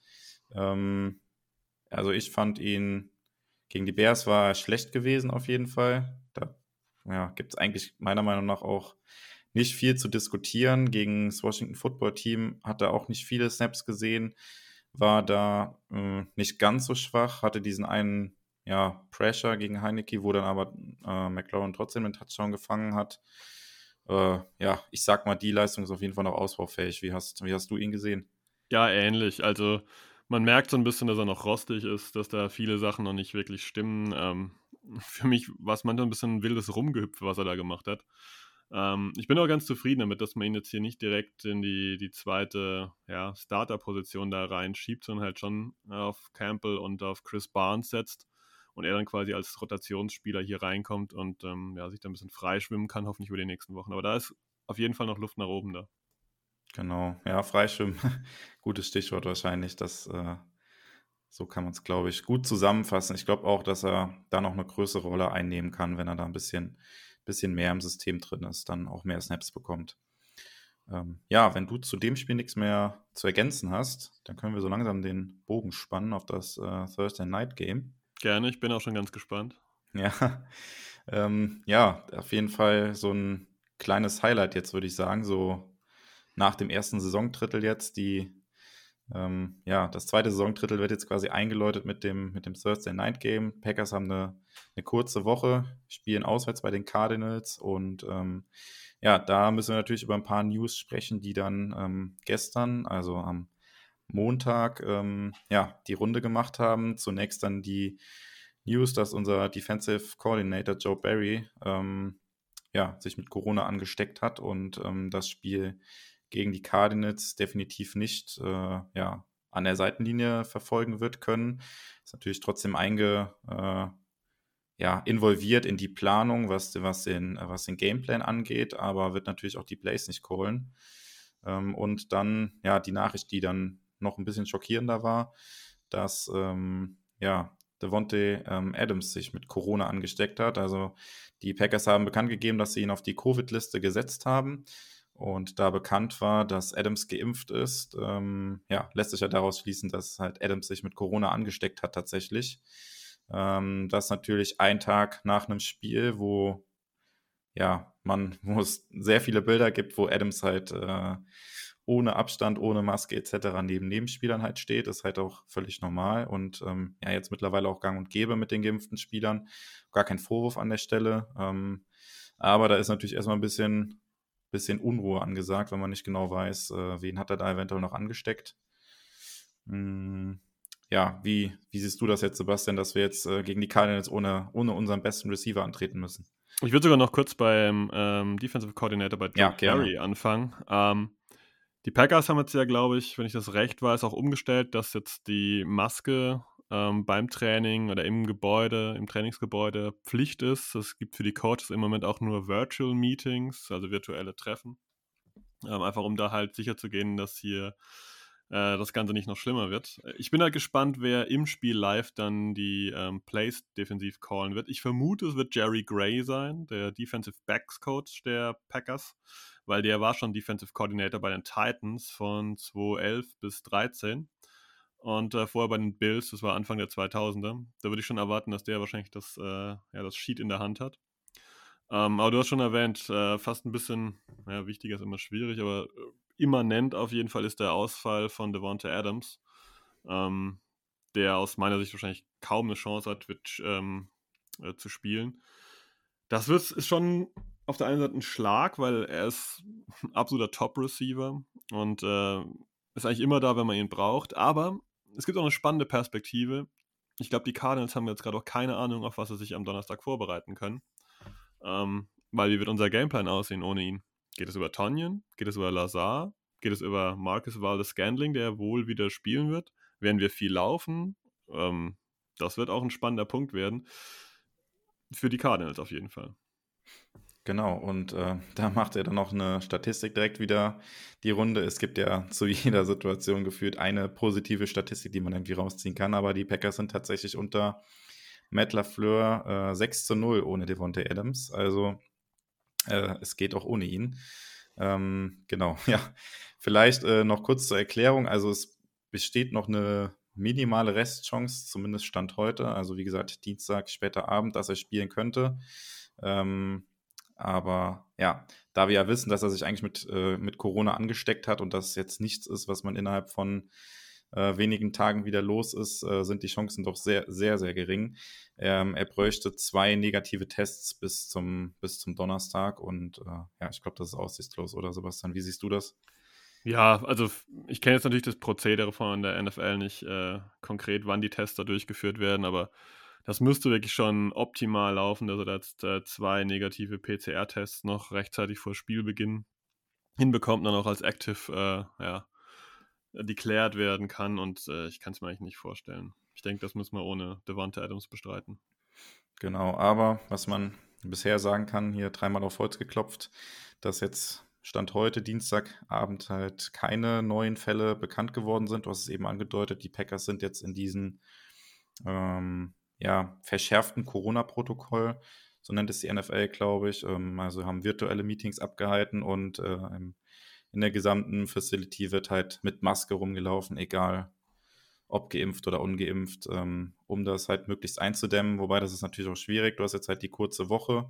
Ähm, also ich fand ihn gegen die Bears war schlecht gewesen auf jeden Fall. Da ja, gibt es eigentlich meiner Meinung nach auch nicht viel zu diskutieren. Gegen das Washington Football Team hat er auch nicht viele Snaps gesehen war da äh, nicht ganz so schwach, hatte diesen einen ja, Pressure gegen Heineke, wo dann aber äh, McLaurin trotzdem den Touchdown gefangen hat. äh, ja, ich sag mal, die Leistung ist auf jeden Fall noch ausbaufähig. Wie hast, wie hast du ihn gesehen? Ja, ähnlich. Also man merkt so ein bisschen, dass er noch rostig ist, dass da viele Sachen noch nicht wirklich stimmen. Ähm, für mich war es manchmal ein bisschen ein wildes Rumgehüpfe, was er da gemacht hat. Ähm, ich bin auch ganz zufrieden damit, dass man ihn jetzt hier nicht direkt in die, die zweite ja, Starter-Position da reinschiebt, sondern halt schon auf Campbell und auf Chris Barnes setzt und er dann quasi als Rotationsspieler hier reinkommt und ähm, ja, sich da ein bisschen freischwimmen kann, hoffentlich über die nächsten Wochen. Aber da ist auf jeden Fall noch Luft nach oben da. Genau, ja, freischwimmen, gutes Stichwort wahrscheinlich. Das, äh, so kann man es, glaube ich, gut zusammenfassen. Ich glaube auch, dass er da noch eine größere Rolle einnehmen kann, wenn er da ein bisschen bisschen mehr im System drin ist, dann auch mehr Snaps bekommt. Ähm, ja, wenn du zu dem Spiel nichts mehr zu ergänzen hast, dann können wir so langsam den Bogen spannen auf das äh, Thursday Night Game. Gerne, ich bin auch schon ganz gespannt. Ja, ähm, ja, auf jeden Fall so ein kleines Highlight jetzt, würde ich sagen. So nach dem ersten Saisondrittel jetzt, die ähm, ja, das zweite Saisondrittel wird jetzt quasi eingeläutet mit dem, mit dem Thursday Night Game. Packers haben eine, eine kurze Woche, spielen auswärts bei den Cardinals und ähm, ja, da müssen wir natürlich über ein paar News sprechen, die dann ähm, gestern, also am Montag, ähm, ja, die Runde gemacht haben. Zunächst dann die News, dass unser Defensive Coordinator Joe Barry ähm, ja, sich mit Corona angesteckt hat und ähm, das Spiel gegen die Cardinals definitiv nicht äh, ja, an der Seitenlinie verfolgen wird können. Ist natürlich trotzdem einge, äh, ja, involviert in die Planung, was, was, den, was den Gameplan angeht, aber wird natürlich auch die Plays nicht callen. Ähm, und dann, ja, die Nachricht, die dann noch ein bisschen schockierender war, dass, ähm, ja, Devontae ähm, Adams sich mit Corona angesteckt hat. Also die Packers haben bekannt gegeben, dass sie ihn auf die Covid-Liste gesetzt haben und da bekannt war, dass Adams geimpft ist, ähm, ja, lässt sich ja daraus schließen, dass halt Adams sich mit Corona angesteckt hat tatsächlich. Ähm, das natürlich ein Tag nach einem Spiel, wo ja, man, wo es sehr viele Bilder gibt, wo Adams halt äh, ohne Abstand, ohne Maske etc. neben Nebenspielern halt steht, ist halt auch völlig normal und ähm, ja, jetzt mittlerweile auch gang und gäbe mit den geimpften Spielern. Gar kein Vorwurf an der Stelle. Ähm, aber da ist natürlich erstmal ein bisschen bisschen Unruhe angesagt, wenn man nicht genau weiß, äh, wen hat er da eventuell noch angesteckt. Hm, ja, wie, wie siehst du das jetzt, Sebastian, dass wir jetzt äh, gegen die Cardinals ohne, ohne unseren besten Receiver antreten müssen? Ich würde sogar noch kurz beim ähm, Defensive Coordinator bei Joe ja, Carey anfangen. Ähm, die Packers haben jetzt ja, glaube ich, wenn ich das recht weiß, auch umgestellt, dass jetzt die Maske ähm, beim Training oder im Gebäude, im Trainingsgebäude Pflicht ist. Es gibt für die Coaches im Moment auch nur Virtual Meetings, also virtuelle Treffen. Ähm, einfach um da halt sicher zu gehen, dass hier äh, das Ganze nicht noch schlimmer wird. Ich bin halt gespannt, wer im Spiel live dann die ähm, Plays defensiv callen wird. Ich vermute, es wird Jerry Gray sein, der Defensive Backs Coach der Packers, weil der war schon Defensive Coordinator bei den Titans von 2011 bis 2013. Und äh, vorher bei den Bills, das war Anfang der 2000er, da würde ich schon erwarten, dass der wahrscheinlich das, äh, ja, das Sheet in der Hand hat. Ähm, aber du hast schon erwähnt, äh, fast ein bisschen, ja, wichtiger ist immer schwierig, aber äh, immanent auf jeden Fall ist der Ausfall von Devonta Adams, ähm, der aus meiner Sicht wahrscheinlich kaum eine Chance hat, wird, ähm, äh, zu spielen. Das wird, ist schon auf der einen Seite ein Schlag, weil er ist ein absoluter Top-Receiver und äh, ist eigentlich immer da, wenn man ihn braucht. Aber es gibt auch eine spannende Perspektive. Ich glaube, die Cardinals haben jetzt gerade auch keine Ahnung, auf was sie sich am Donnerstag vorbereiten können. Ähm, weil wie wird unser Gameplan aussehen ohne ihn? Geht es über Tonyan? Geht es über Lazar? Geht es über Marcus Valdes Scandling, der wohl wieder spielen wird? Werden wir viel laufen? Ähm, das wird auch ein spannender Punkt werden. Für die Cardinals auf jeden Fall. Genau, und äh, da macht er dann noch eine Statistik direkt wieder die Runde. Es gibt ja zu jeder Situation gefühlt eine positive Statistik, die man irgendwie rausziehen kann, aber die Packers sind tatsächlich unter Matt LaFleur äh, 6 zu 0 ohne Devontae Adams. Also äh, es geht auch ohne ihn. Ähm, genau, ja. Vielleicht äh, noch kurz zur Erklärung. Also es besteht noch eine minimale Restchance, zumindest Stand heute. Also wie gesagt, Dienstag, später Abend, dass er spielen könnte. Ähm, aber ja, da wir ja wissen, dass er sich eigentlich mit, äh, mit Corona angesteckt hat und das jetzt nichts ist, was man innerhalb von äh, wenigen Tagen wieder los ist, äh, sind die Chancen doch sehr, sehr, sehr gering. Ähm, er bräuchte zwei negative Tests bis zum, bis zum Donnerstag und äh, ja, ich glaube, das ist aussichtslos, oder Sebastian? Wie siehst du das? Ja, also ich kenne jetzt natürlich das Prozedere von der NFL nicht äh, konkret, wann die Tests da durchgeführt werden, aber das müsste wirklich schon optimal laufen, dass er jetzt äh, zwei negative PCR-Tests noch rechtzeitig vor Spielbeginn hinbekommt, dann auch als Active äh, ja, declared werden kann und äh, ich kann es mir eigentlich nicht vorstellen. Ich denke, das müssen wir ohne Devante Adams bestreiten. Genau, aber was man bisher sagen kann, hier dreimal auf Holz geklopft, dass jetzt Stand heute, Dienstagabend, halt keine neuen Fälle bekannt geworden sind. Du hast es eben angedeutet, die Packers sind jetzt in diesen ähm, ja, verschärften Corona-Protokoll, so nennt es die NFL, glaube ich. Ähm, also haben virtuelle Meetings abgehalten und äh, in der gesamten Facility wird halt mit Maske rumgelaufen, egal ob geimpft oder ungeimpft, ähm, um das halt möglichst einzudämmen. Wobei das ist natürlich auch schwierig. Du hast jetzt halt die kurze Woche.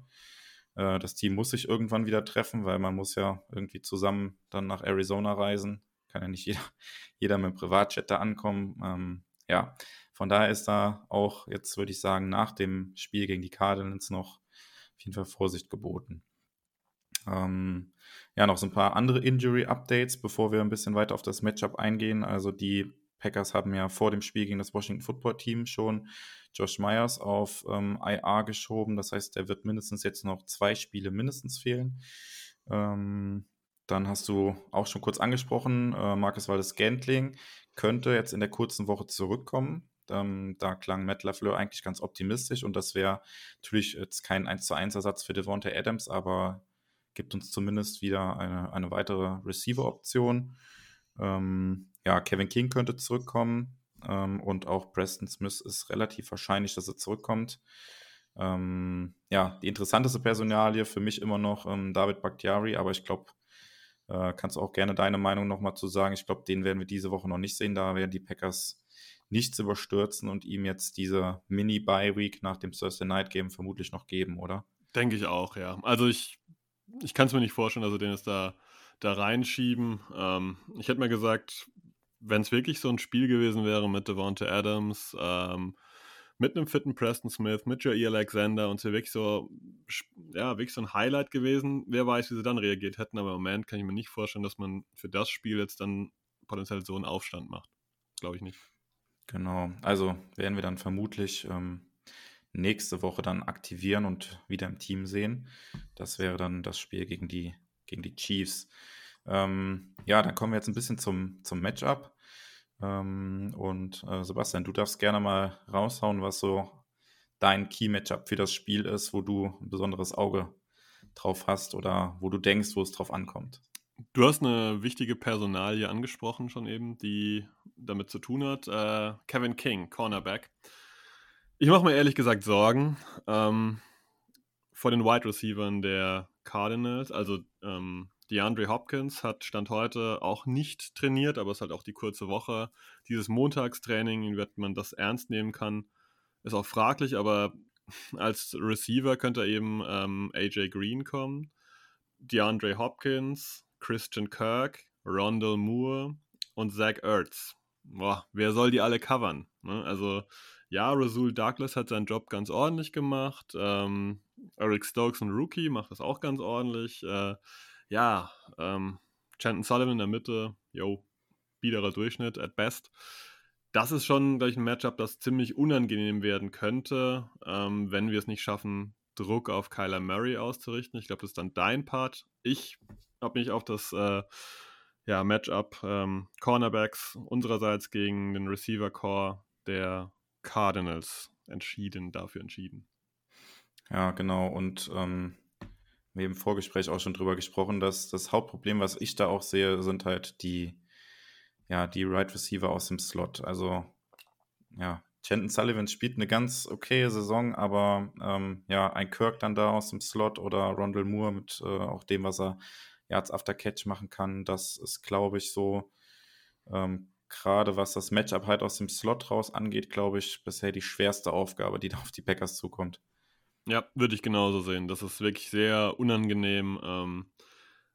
Äh, das Team muss sich irgendwann wieder treffen, weil man muss ja irgendwie zusammen dann nach Arizona reisen. Kann ja nicht jeder, jeder mit dem Privatjet da ankommen. Ähm, ja, von daher ist da auch jetzt, würde ich sagen, nach dem Spiel gegen die Cardinals noch auf jeden Fall Vorsicht geboten. Ähm, ja, noch so ein paar andere Injury-Updates, bevor wir ein bisschen weiter auf das Matchup eingehen. Also die Packers haben ja vor dem Spiel gegen das Washington Football Team schon Josh Myers auf ähm, IR geschoben. Das heißt, der wird mindestens jetzt noch zwei Spiele mindestens fehlen. Ähm, dann hast du auch schon kurz angesprochen, äh, Marcus Waldes Gantling könnte jetzt in der kurzen Woche zurückkommen. Ähm, da klang Matt LaFleur eigentlich ganz optimistisch und das wäre natürlich jetzt kein 1 zu 1 Ersatz für Devonta Adams, aber gibt uns zumindest wieder eine, eine weitere Receiver-Option. Ähm, ja, Kevin King könnte zurückkommen ähm, und auch Preston Smith ist relativ wahrscheinlich, dass er zurückkommt. Ähm, ja, die interessanteste Personalie für mich immer noch ähm, David Bakhtiari, aber ich glaube, äh, kannst du auch gerne deine Meinung nochmal zu sagen. Ich glaube, den werden wir diese Woche noch nicht sehen. Da werden die Packers nichts überstürzen und ihm jetzt diese Mini-Bye-Week nach dem Thursday Night Game vermutlich noch geben, oder? Denke ich auch, ja. Also ich, ich kann es mir nicht vorstellen, dass sie den jetzt da, da reinschieben. Ähm, ich hätte mir gesagt, wenn es wirklich so ein Spiel gewesen wäre mit Devonta Adams, ähm, mit einem fitten Preston Smith, mit Jair Alexander und es wäre wirklich so, ja, wirklich so ein Highlight gewesen. Wer weiß, wie sie dann reagiert hätten, aber im Moment kann ich mir nicht vorstellen, dass man für das Spiel jetzt dann potenziell so einen Aufstand macht. Glaube ich nicht. Genau, also werden wir dann vermutlich ähm, nächste Woche dann aktivieren und wieder im Team sehen. Das wäre dann das Spiel gegen die, gegen die Chiefs. Ähm, ja, dann kommen wir jetzt ein bisschen zum, zum Matchup. Ähm, und äh, Sebastian, du darfst gerne mal raushauen, was so dein Key-Matchup für das Spiel ist, wo du ein besonderes Auge drauf hast oder wo du denkst, wo es drauf ankommt. Du hast eine wichtige Personalie angesprochen schon eben, die damit zu tun hat. Äh, Kevin King, Cornerback. Ich mache mir ehrlich gesagt Sorgen ähm, vor den Wide Receivers der Cardinals. Also ähm, DeAndre Hopkins hat Stand heute auch nicht trainiert, aber es ist halt auch die kurze Woche. Dieses Montagstraining, inwieweit man das ernst nehmen kann, ist auch fraglich, aber als Receiver könnte eben ähm, AJ Green kommen. DeAndre Hopkins, Christian Kirk, Rondell Moore und Zach Ertz. Boah, wer soll die alle covern? Ne? Also, ja, Rasul Douglas hat seinen Job ganz ordentlich gemacht. Ähm, Eric Stokes, ein Rookie, macht das auch ganz ordentlich. Äh, ja, ähm, Chanton Sullivan in der Mitte, yo, biederer Durchschnitt at best. Das ist schon, glaube ich, ein Matchup, das ziemlich unangenehm werden könnte, ähm, wenn wir es nicht schaffen, Druck auf Kyler Murray auszurichten. Ich glaube, das ist dann dein Part. Ich habe mich auf das äh, ja, Matchup ähm, Cornerbacks unsererseits gegen den Receiver Core der Cardinals entschieden, dafür entschieden. Ja, genau. Und ähm, wir haben im Vorgespräch auch schon drüber gesprochen, dass das Hauptproblem, was ich da auch sehe, sind halt die, ja, die Right Receiver aus dem Slot. Also, ja, Chanton Sullivan spielt eine ganz okaye Saison, aber ähm, ja, ein Kirk dann da aus dem Slot oder Rondell Moore mit äh, auch dem, was er Yards after Catch machen kann, das ist, glaube ich, so, ähm, gerade was das Matchup halt aus dem Slot raus angeht, glaube ich, bisher die schwerste Aufgabe, die da auf die Packers zukommt. Ja, würde ich genauso sehen. Das ist wirklich sehr unangenehm. Ähm,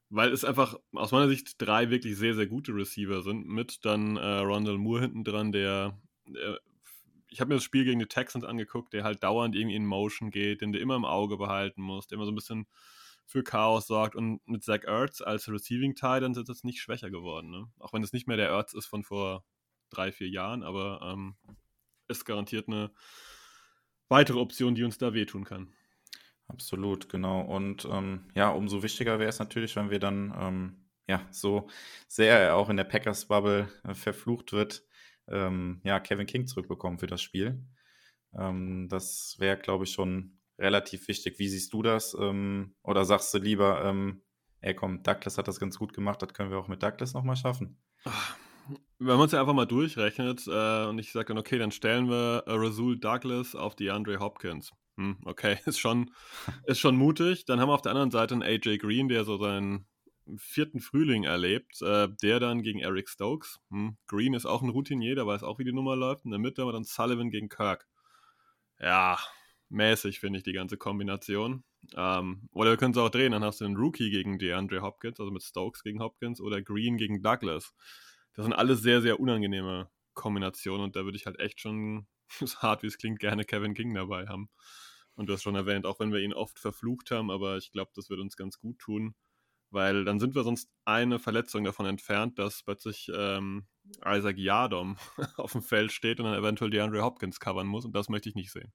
weil es einfach aus meiner Sicht drei wirklich sehr, sehr gute Receiver sind, mit dann äh, Rondell Moore hinten dran, der, der ich habe mir das Spiel gegen die Texans angeguckt, der halt dauernd irgendwie in Motion geht, den du immer im Auge behalten musst, der immer so ein bisschen für Chaos sorgt. Und mit Zach Ertz als Receiving Titan ist das nicht schwächer geworden. Ne? Auch wenn es nicht mehr der Ertz ist von vor drei, vier Jahren, aber ähm, ist garantiert eine weitere Option, die uns da wehtun kann. Absolut, genau. Und ähm, ja, umso wichtiger wäre es natürlich, wenn wir dann ähm, ja so sehr er auch in der Packers-Bubble äh, verflucht wird, ähm, ja, Kevin King zurückbekommen für das Spiel. Ähm, das wäre, glaube ich, schon relativ wichtig. Wie siehst du das? Ähm, oder sagst du lieber, ähm, ey komm, Douglas hat das ganz gut gemacht, das können wir auch mit Douglas nochmal schaffen? Wenn man es ja einfach mal durchrechnet äh, und ich sage dann, okay, dann stellen wir äh, Rasul Douglas auf die Andre Hopkins hm, okay, ist schon, ist schon mutig. Dann haben wir auf der anderen Seite einen AJ Green, der so seinen vierten Frühling erlebt, äh, der dann gegen Eric Stokes. Hm, Green ist auch ein Routinier, der weiß auch, wie die Nummer läuft. In der Mitte haben wir dann Sullivan gegen Kirk. Ja, mäßig finde ich die ganze Kombination. Ähm, oder wir können es auch drehen, dann hast du einen Rookie gegen DeAndre Hopkins, also mit Stokes gegen Hopkins oder Green gegen Douglas. Das sind alles sehr, sehr unangenehme Kombinationen und da würde ich halt echt schon, so hart wie es klingt, gerne Kevin King dabei haben. Und du hast schon erwähnt, auch wenn wir ihn oft verflucht haben, aber ich glaube, das wird uns ganz gut tun, weil dann sind wir sonst eine Verletzung davon entfernt, dass plötzlich ähm, Isaac Yadom auf dem Feld steht und dann eventuell DeAndre Hopkins covern muss und das möchte ich nicht sehen.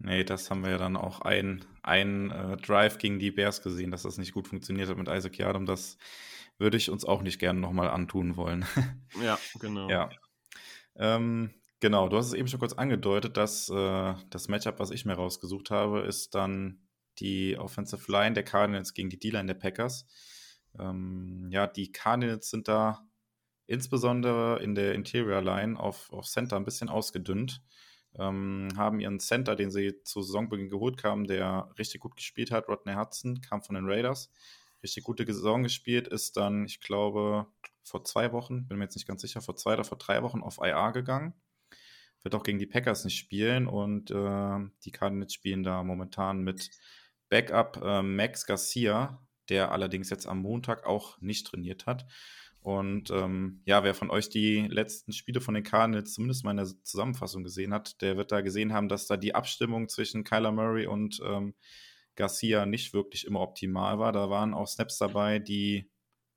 Nee, das haben wir ja dann auch ein, ein äh, Drive gegen die Bears gesehen, dass das nicht gut funktioniert hat mit Isaac Yadom. Das würde ich uns auch nicht gerne nochmal antun wollen. ja, genau. Ja. Ähm, Genau, du hast es eben schon kurz angedeutet, dass äh, das Matchup, was ich mir rausgesucht habe, ist dann die Offensive Line der Cardinals gegen die D-Line der Packers. Ähm, ja, die Cardinals sind da insbesondere in der Interior Line auf, auf Center ein bisschen ausgedünnt. Ähm, haben ihren Center, den sie zu Saisonbeginn geholt haben, der richtig gut gespielt hat, Rodney Hudson, kam von den Raiders. Richtig gute Saison gespielt, ist dann, ich glaube, vor zwei Wochen, bin mir jetzt nicht ganz sicher, vor zwei oder vor drei Wochen auf IR gegangen wird auch gegen die Packers nicht spielen und äh, die Cardinals spielen da momentan mit Backup äh, Max Garcia, der allerdings jetzt am Montag auch nicht trainiert hat. Und ähm, ja, wer von euch die letzten Spiele von den Cardinals zumindest mal in der Zusammenfassung gesehen hat, der wird da gesehen haben, dass da die Abstimmung zwischen Kyler Murray und ähm, Garcia nicht wirklich immer optimal war. Da waren auch Snaps dabei, die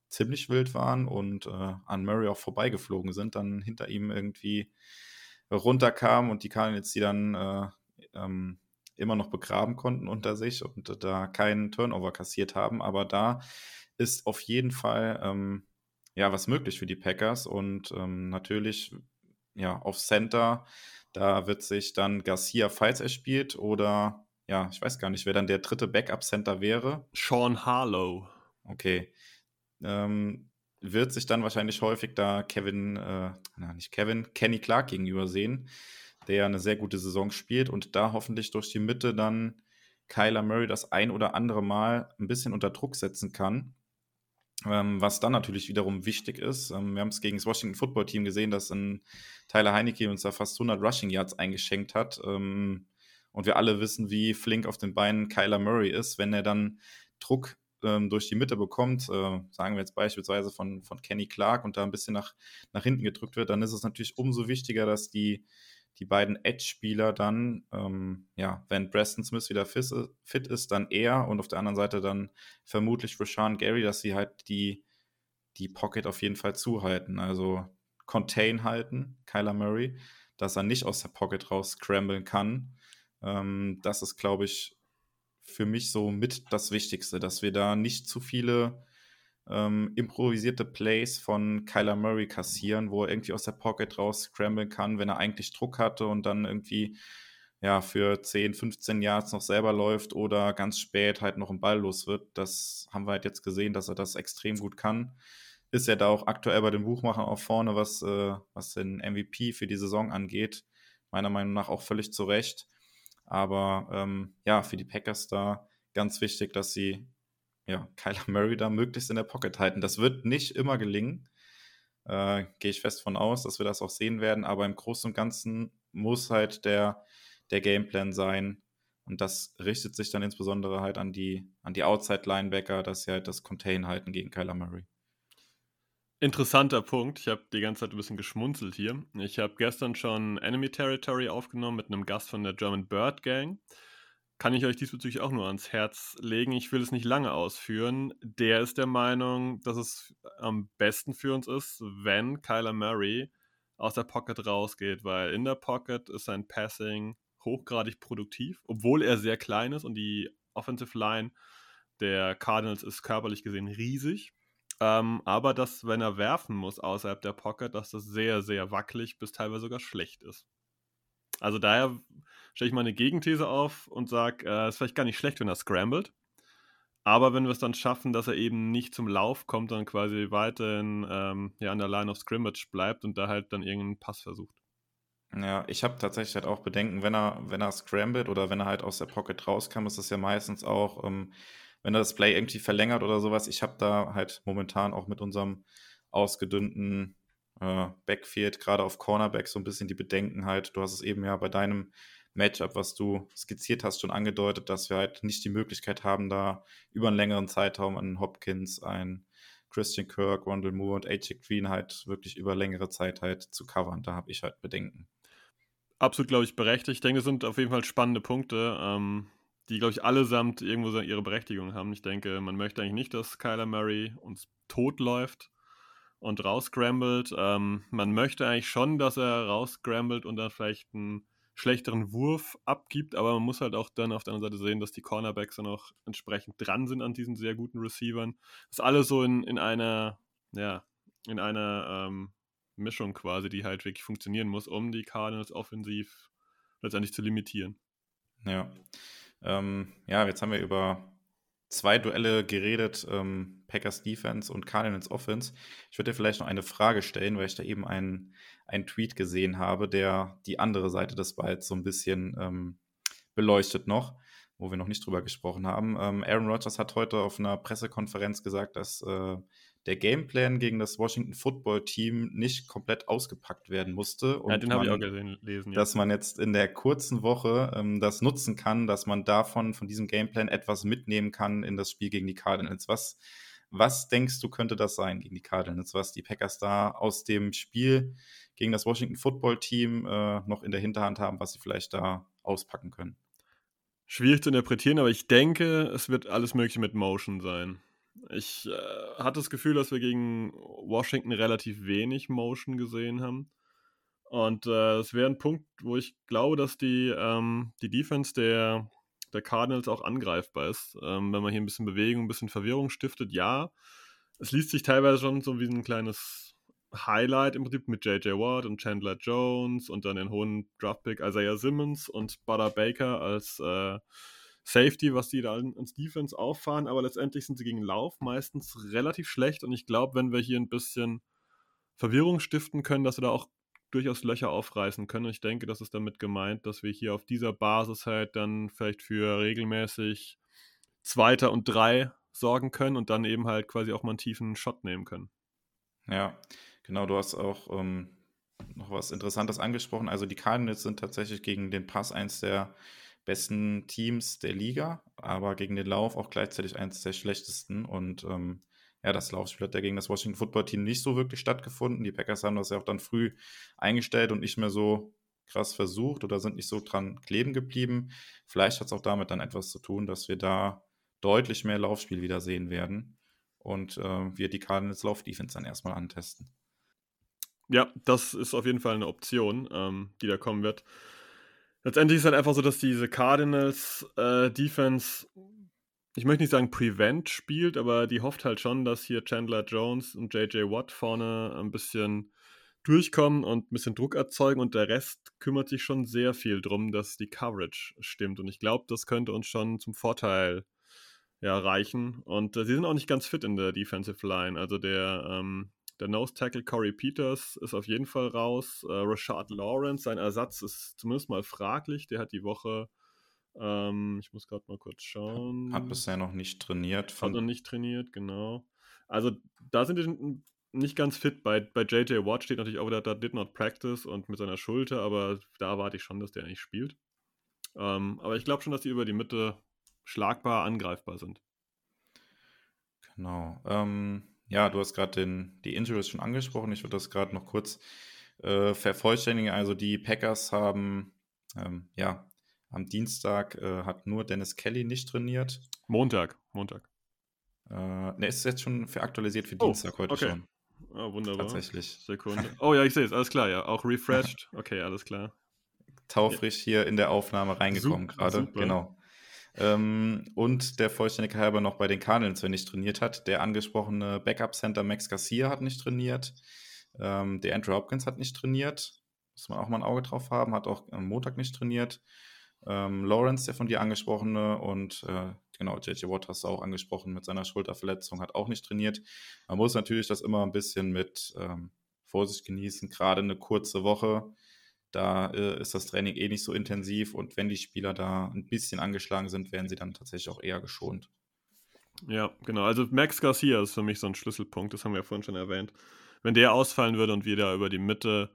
ziemlich wild waren und äh, an Murray auch vorbeigeflogen sind, dann hinter ihm irgendwie runterkam und die Cardinals die dann äh, ähm, immer noch begraben konnten unter sich und da keinen Turnover kassiert haben. Aber da ist auf jeden Fall ähm, ja was möglich für die Packers und ähm, natürlich ja auf Center. Da wird sich dann Garcia, falls er spielt, oder ja, ich weiß gar nicht, wer dann der dritte Backup-Center wäre. Sean Harlow. Okay. Ähm, wird sich dann wahrscheinlich häufig da Kevin, äh, na nicht Kevin, Kenny Clark gegenüber sehen, der eine sehr gute Saison spielt und da hoffentlich durch die Mitte dann Kyler Murray das ein oder andere Mal ein bisschen unter Druck setzen kann. Ähm, was dann natürlich wiederum wichtig ist. Ähm, wir haben es gegen das Washington Football Team gesehen, dass ein Tyler Heineke uns da fast 100 Rushing Yards eingeschenkt hat. Ähm, und wir alle wissen, wie flink auf den Beinen Kyler Murray ist, wenn er dann Druck ähm, durch die Mitte bekommt, äh, sagen wir jetzt beispielsweise von, von Kenny Clark und da ein bisschen nach, nach hinten gedrückt wird, dann ist es natürlich umso wichtiger, dass die, die beiden Edge-Spieler dann, ähm, ja, wenn Preston Smith wieder fit ist, dann er und auf der anderen Seite dann vermutlich Rashawn Gary, dass sie halt die, die Pocket auf jeden Fall zuhalten. Also Contain halten, Kyler Murray, dass er nicht aus der Pocket raus scramblen kann. Ähm, das ist, glaube ich, für mich so mit das Wichtigste, dass wir da nicht zu viele ähm, improvisierte Plays von Kyler Murray kassieren, wo er irgendwie aus der Pocket raus scramblen kann, wenn er eigentlich Druck hatte und dann irgendwie ja für 10, 15 Yards noch selber läuft oder ganz spät halt noch ein Ball los wird. Das haben wir halt jetzt gesehen, dass er das extrem gut kann. Ist er da auch aktuell bei den Buchmachern auch vorne, was, äh, was den MVP für die Saison angeht. Meiner Meinung nach auch völlig zu Recht. Aber ähm, ja, für die Packers da ganz wichtig, dass sie ja, Kyler Murray da möglichst in der Pocket halten. Das wird nicht immer gelingen. Äh, Gehe ich fest von aus, dass wir das auch sehen werden. Aber im Großen und Ganzen muss halt der, der Gameplan sein, Und das richtet sich dann insbesondere halt an die, an die Outside-Linebacker, dass sie halt das Contain halten gegen Kyler Murray. Interessanter Punkt. Ich habe die ganze Zeit ein bisschen geschmunzelt hier. Ich habe gestern schon Enemy Territory aufgenommen mit einem Gast von der German Bird Gang. Kann ich euch diesbezüglich auch nur ans Herz legen. Ich will es nicht lange ausführen. Der ist der Meinung, dass es am besten für uns ist, wenn Kyler Murray aus der Pocket rausgeht, weil in der Pocket ist sein Passing hochgradig produktiv, obwohl er sehr klein ist und die Offensive Line der Cardinals ist körperlich gesehen riesig. Ähm, aber dass, wenn er werfen muss außerhalb der Pocket, dass das sehr, sehr wackelig bis teilweise sogar schlecht ist. Also daher stelle ich mal eine Gegenthese auf und sage, es äh, ist vielleicht gar nicht schlecht, wenn er scrambled. Aber wenn wir es dann schaffen, dass er eben nicht zum Lauf kommt, dann quasi weiterhin ähm, ja, an der Line of Scrimmage bleibt und da halt dann irgendeinen Pass versucht. Ja, ich habe tatsächlich halt auch Bedenken, wenn er, wenn er scrambled oder wenn er halt aus der Pocket rauskam, ist das ja meistens auch, ähm, wenn er das Play irgendwie verlängert oder sowas. Ich habe da halt momentan auch mit unserem ausgedünnten äh, Backfield, gerade auf Cornerback, so ein bisschen die Bedenken halt. Du hast es eben ja bei deinem Matchup, was du skizziert hast, schon angedeutet, dass wir halt nicht die Möglichkeit haben, da über einen längeren Zeitraum einen Hopkins, einen Christian Kirk, Rondell Moore und AJ Green halt wirklich über längere Zeit halt zu covern. Da habe ich halt Bedenken. Absolut, glaube ich, berechtigt. Ich denke, es sind auf jeden Fall spannende Punkte, ähm, die, glaube ich, allesamt irgendwo ihre Berechtigung haben. Ich denke, man möchte eigentlich nicht, dass Kyler Murray uns tot läuft und rausscrambled. Ähm, man möchte eigentlich schon, dass er rausscrambled und dann vielleicht einen schlechteren Wurf abgibt, aber man muss halt auch dann auf der anderen Seite sehen, dass die Cornerbacks dann auch entsprechend dran sind an diesen sehr guten Receivern. Das ist alles so in, in einer, ja, in einer ähm, Mischung quasi, die halt wirklich funktionieren muss, um die Cardinals offensiv letztendlich zu limitieren. Ja. Ähm, ja, jetzt haben wir über zwei Duelle geredet, ähm, Packers Defense und Cardinals Offense. Ich würde dir vielleicht noch eine Frage stellen, weil ich da eben einen, einen Tweet gesehen habe, der die andere Seite des Balls so ein bisschen ähm, beleuchtet noch, wo wir noch nicht drüber gesprochen haben. Ähm, Aaron Rodgers hat heute auf einer Pressekonferenz gesagt, dass äh, der Gameplan gegen das Washington Football Team nicht komplett ausgepackt werden musste. Und ja, den habe ich auch gesehen, lesen. Ja. Dass man jetzt in der kurzen Woche ähm, das nutzen kann, dass man davon, von diesem Gameplan etwas mitnehmen kann in das Spiel gegen die Cardinals. Was, was denkst du, könnte das sein gegen die Cardinals, was die Packers da aus dem Spiel gegen das Washington Football Team äh, noch in der Hinterhand haben, was sie vielleicht da auspacken können? Schwierig zu interpretieren, aber ich denke, es wird alles Mögliche mit Motion sein. Ich äh, hatte das Gefühl, dass wir gegen Washington relativ wenig Motion gesehen haben. Und äh, es wäre ein Punkt, wo ich glaube, dass die, ähm, die Defense der, der Cardinals auch angreifbar ist. Ähm, wenn man hier ein bisschen Bewegung, ein bisschen Verwirrung stiftet, ja. Es liest sich teilweise schon so wie ein kleines Highlight im Prinzip mit J.J. Watt und Chandler Jones und dann den hohen Draftpick Isaiah Simmons und Butter Baker als äh, Safety, was die da ins Defense auffahren, aber letztendlich sind sie gegen Lauf meistens relativ schlecht und ich glaube, wenn wir hier ein bisschen Verwirrung stiften können, dass wir da auch durchaus Löcher aufreißen können. Und ich denke, das ist damit gemeint, dass wir hier auf dieser Basis halt dann vielleicht für regelmäßig Zweiter und Drei sorgen können und dann eben halt quasi auch mal einen tiefen Shot nehmen können. Ja, genau, du hast auch ähm, noch was Interessantes angesprochen. Also die Cardinals sind tatsächlich gegen den Pass eins der besten Teams der Liga, aber gegen den Lauf auch gleichzeitig eins der schlechtesten. Und ähm, ja, das Laufspiel hat ja gegen das Washington Football Team nicht so wirklich stattgefunden. Die Packers haben das ja auch dann früh eingestellt und nicht mehr so krass versucht oder sind nicht so dran kleben geblieben. Vielleicht hat es auch damit dann etwas zu tun, dass wir da deutlich mehr Laufspiel wieder sehen werden und äh, wir die Cardinals Lauf-Defense dann erstmal antesten. Ja, das ist auf jeden Fall eine Option, ähm, die da kommen wird. Letztendlich ist es halt einfach so, dass diese Cardinals äh, Defense, ich möchte nicht sagen Prevent spielt, aber die hofft halt schon, dass hier Chandler Jones und JJ Watt vorne ein bisschen durchkommen und ein bisschen Druck erzeugen und der Rest kümmert sich schon sehr viel drum, dass die Coverage stimmt. Und ich glaube, das könnte uns schon zum Vorteil ja, reichen. Und äh, sie sind auch nicht ganz fit in der Defensive Line. Also der ähm, der Nose Tackle Corey Peters ist auf jeden Fall raus. Äh, Rashad Lawrence, sein Ersatz ist zumindest mal fraglich. Der hat die Woche, ähm, ich muss gerade mal kurz schauen. Hat bisher noch nicht trainiert. Hat noch nicht trainiert, genau. Also da sind die nicht ganz fit. Bei, bei JJ Watt steht natürlich auch wieder, da did not practice und mit seiner Schulter, aber da erwarte ich schon, dass der nicht spielt. Ähm, aber ich glaube schon, dass die über die Mitte schlagbar angreifbar sind. Genau. Ähm, ja, du hast gerade die Injuries schon angesprochen. Ich würde das gerade noch kurz äh, vervollständigen. Also die Packers haben, ähm, ja, am Dienstag äh, hat nur Dennis Kelly nicht trainiert. Montag, Montag. Äh, ne, ist jetzt schon für aktualisiert für oh, Dienstag heute okay. schon. Oh, wunderbar. Tatsächlich. Sekunde. Oh ja, ich sehe es, alles klar, ja. Auch refreshed. Okay, alles klar. Taufrisch hier in der Aufnahme reingekommen gerade. Genau. Ähm, und der Vollständigkeit halber noch bei den Cardinals, wenn nicht trainiert hat. Der angesprochene Backup-Center Max Garcia hat nicht trainiert. Ähm, der Andrew Hopkins hat nicht trainiert. Muss man auch mal ein Auge drauf haben. Hat auch am Montag nicht trainiert. Ähm, Lawrence, der von dir angesprochene, und äh, genau, JJ Watt hast du auch angesprochen mit seiner Schulterverletzung, hat auch nicht trainiert. Man muss natürlich das immer ein bisschen mit ähm, Vorsicht genießen, gerade eine kurze Woche. Da äh, ist das Training eh nicht so intensiv und wenn die Spieler da ein bisschen angeschlagen sind, werden sie dann tatsächlich auch eher geschont. Ja, genau. Also Max Garcia ist für mich so ein Schlüsselpunkt, das haben wir ja vorhin schon erwähnt. Wenn der ausfallen würde und wir da über die Mitte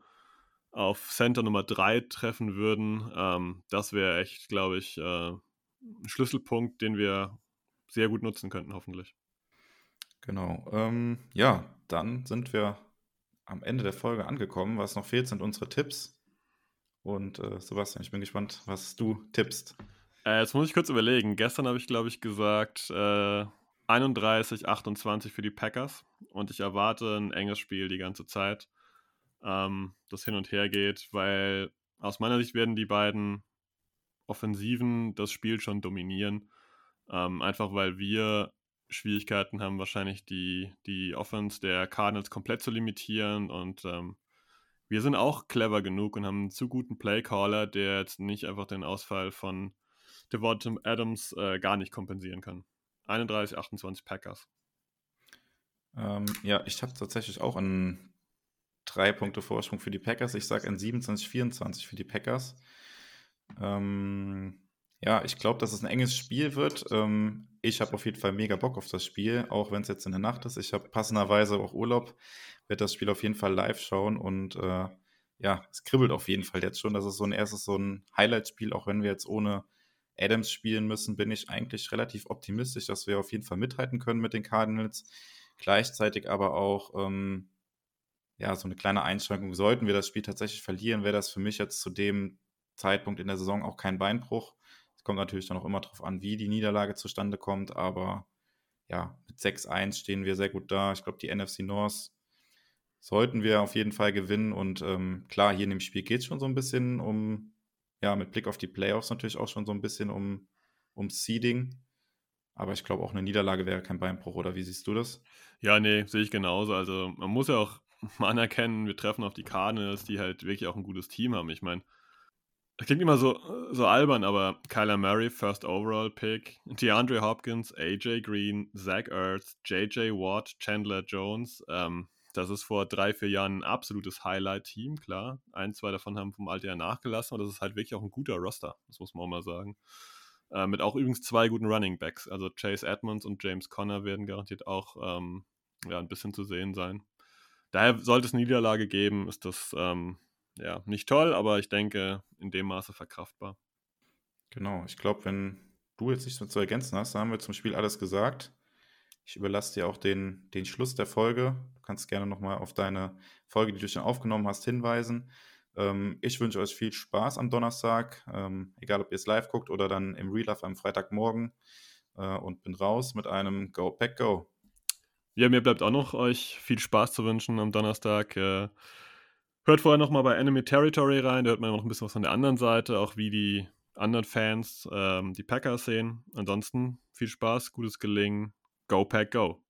auf Center Nummer 3 treffen würden, ähm, das wäre echt, glaube ich, äh, ein Schlüsselpunkt, den wir sehr gut nutzen könnten, hoffentlich. Genau. Ähm, ja, dann sind wir am Ende der Folge angekommen. Was noch fehlt, sind unsere Tipps. Und äh, Sebastian, ich bin gespannt, was du tippst. Äh, jetzt muss ich kurz überlegen. Gestern habe ich, glaube ich, gesagt äh, 31, 28 für die Packers. Und ich erwarte ein enges Spiel die ganze Zeit, ähm, das hin und her geht, weil aus meiner Sicht werden die beiden Offensiven das Spiel schon dominieren. Ähm, einfach weil wir Schwierigkeiten haben, wahrscheinlich die, die Offense der Cardinals komplett zu limitieren und ähm, wir sind auch clever genug und haben einen zu guten Playcaller, der jetzt nicht einfach den Ausfall von Devonta Adams äh, gar nicht kompensieren kann. 31, 28 Packers. Ähm, ja, ich habe tatsächlich auch einen drei Punkte Vorsprung für die Packers. Ich sage ein 27, 24 für die Packers. Ähm, ja, ich glaube, dass es ein enges Spiel wird. Ähm, ich habe auf jeden Fall mega Bock auf das Spiel, auch wenn es jetzt in der Nacht ist. Ich habe passenderweise auch Urlaub, werde das Spiel auf jeden Fall live schauen und äh, ja, es kribbelt auf jeden Fall jetzt schon. Das ist so ein erstes so ein Highlight-Spiel, auch wenn wir jetzt ohne Adams spielen müssen, bin ich eigentlich relativ optimistisch, dass wir auf jeden Fall mithalten können mit den Cardinals. Gleichzeitig aber auch ähm, ja, so eine kleine Einschränkung. Sollten wir das Spiel tatsächlich verlieren, wäre das für mich jetzt zu dem Zeitpunkt in der Saison auch kein Beinbruch. Es kommt natürlich dann auch immer darauf an, wie die Niederlage zustande kommt, aber ja, mit 6-1 stehen wir sehr gut da. Ich glaube, die NFC North sollten wir auf jeden Fall gewinnen und ähm, klar, hier in dem Spiel geht es schon so ein bisschen um, ja, mit Blick auf die Playoffs natürlich auch schon so ein bisschen um, um Seeding. Aber ich glaube, auch eine Niederlage wäre kein Beinbruch, oder wie siehst du das? Ja, nee, sehe ich genauso. Also man muss ja auch anerkennen, wir treffen auf die Cardinals, die halt wirklich auch ein gutes Team haben. Ich meine, das klingt immer so, so albern, aber Kyler Murray, First Overall Pick, DeAndre Hopkins, AJ Green, Zach Ertz, JJ Watt, Chandler Jones. Ähm, das ist vor drei, vier Jahren ein absolutes Highlight-Team, klar. Ein, zwei davon haben vom Alter her nachgelassen, aber das ist halt wirklich auch ein guter Roster, das muss man auch mal sagen. Äh, mit auch übrigens zwei guten Running Backs. Also Chase Edmonds und James Conner werden garantiert auch ähm, ja, ein bisschen zu sehen sein. Daher sollte es eine Niederlage geben, ist das ähm, ja, nicht toll, aber ich denke, in dem Maße verkraftbar. Genau, ich glaube, wenn du jetzt nichts mehr zu ergänzen hast, dann haben wir zum Spiel alles gesagt. Ich überlasse dir auch den, den Schluss der Folge. Du kannst gerne nochmal auf deine Folge, die du schon aufgenommen hast, hinweisen. Ähm, ich wünsche euch viel Spaß am Donnerstag, ähm, egal ob ihr es live guckt oder dann im Real Life am Freitagmorgen. Äh, und bin raus mit einem Go Pack Go. Ja, mir bleibt auch noch euch viel Spaß zu wünschen am Donnerstag. Äh, Hört vorher nochmal bei Enemy Territory rein, da hört man noch ein bisschen was von der anderen Seite, auch wie die anderen Fans ähm, die Packers sehen. Ansonsten viel Spaß, gutes Gelingen, Go Pack Go!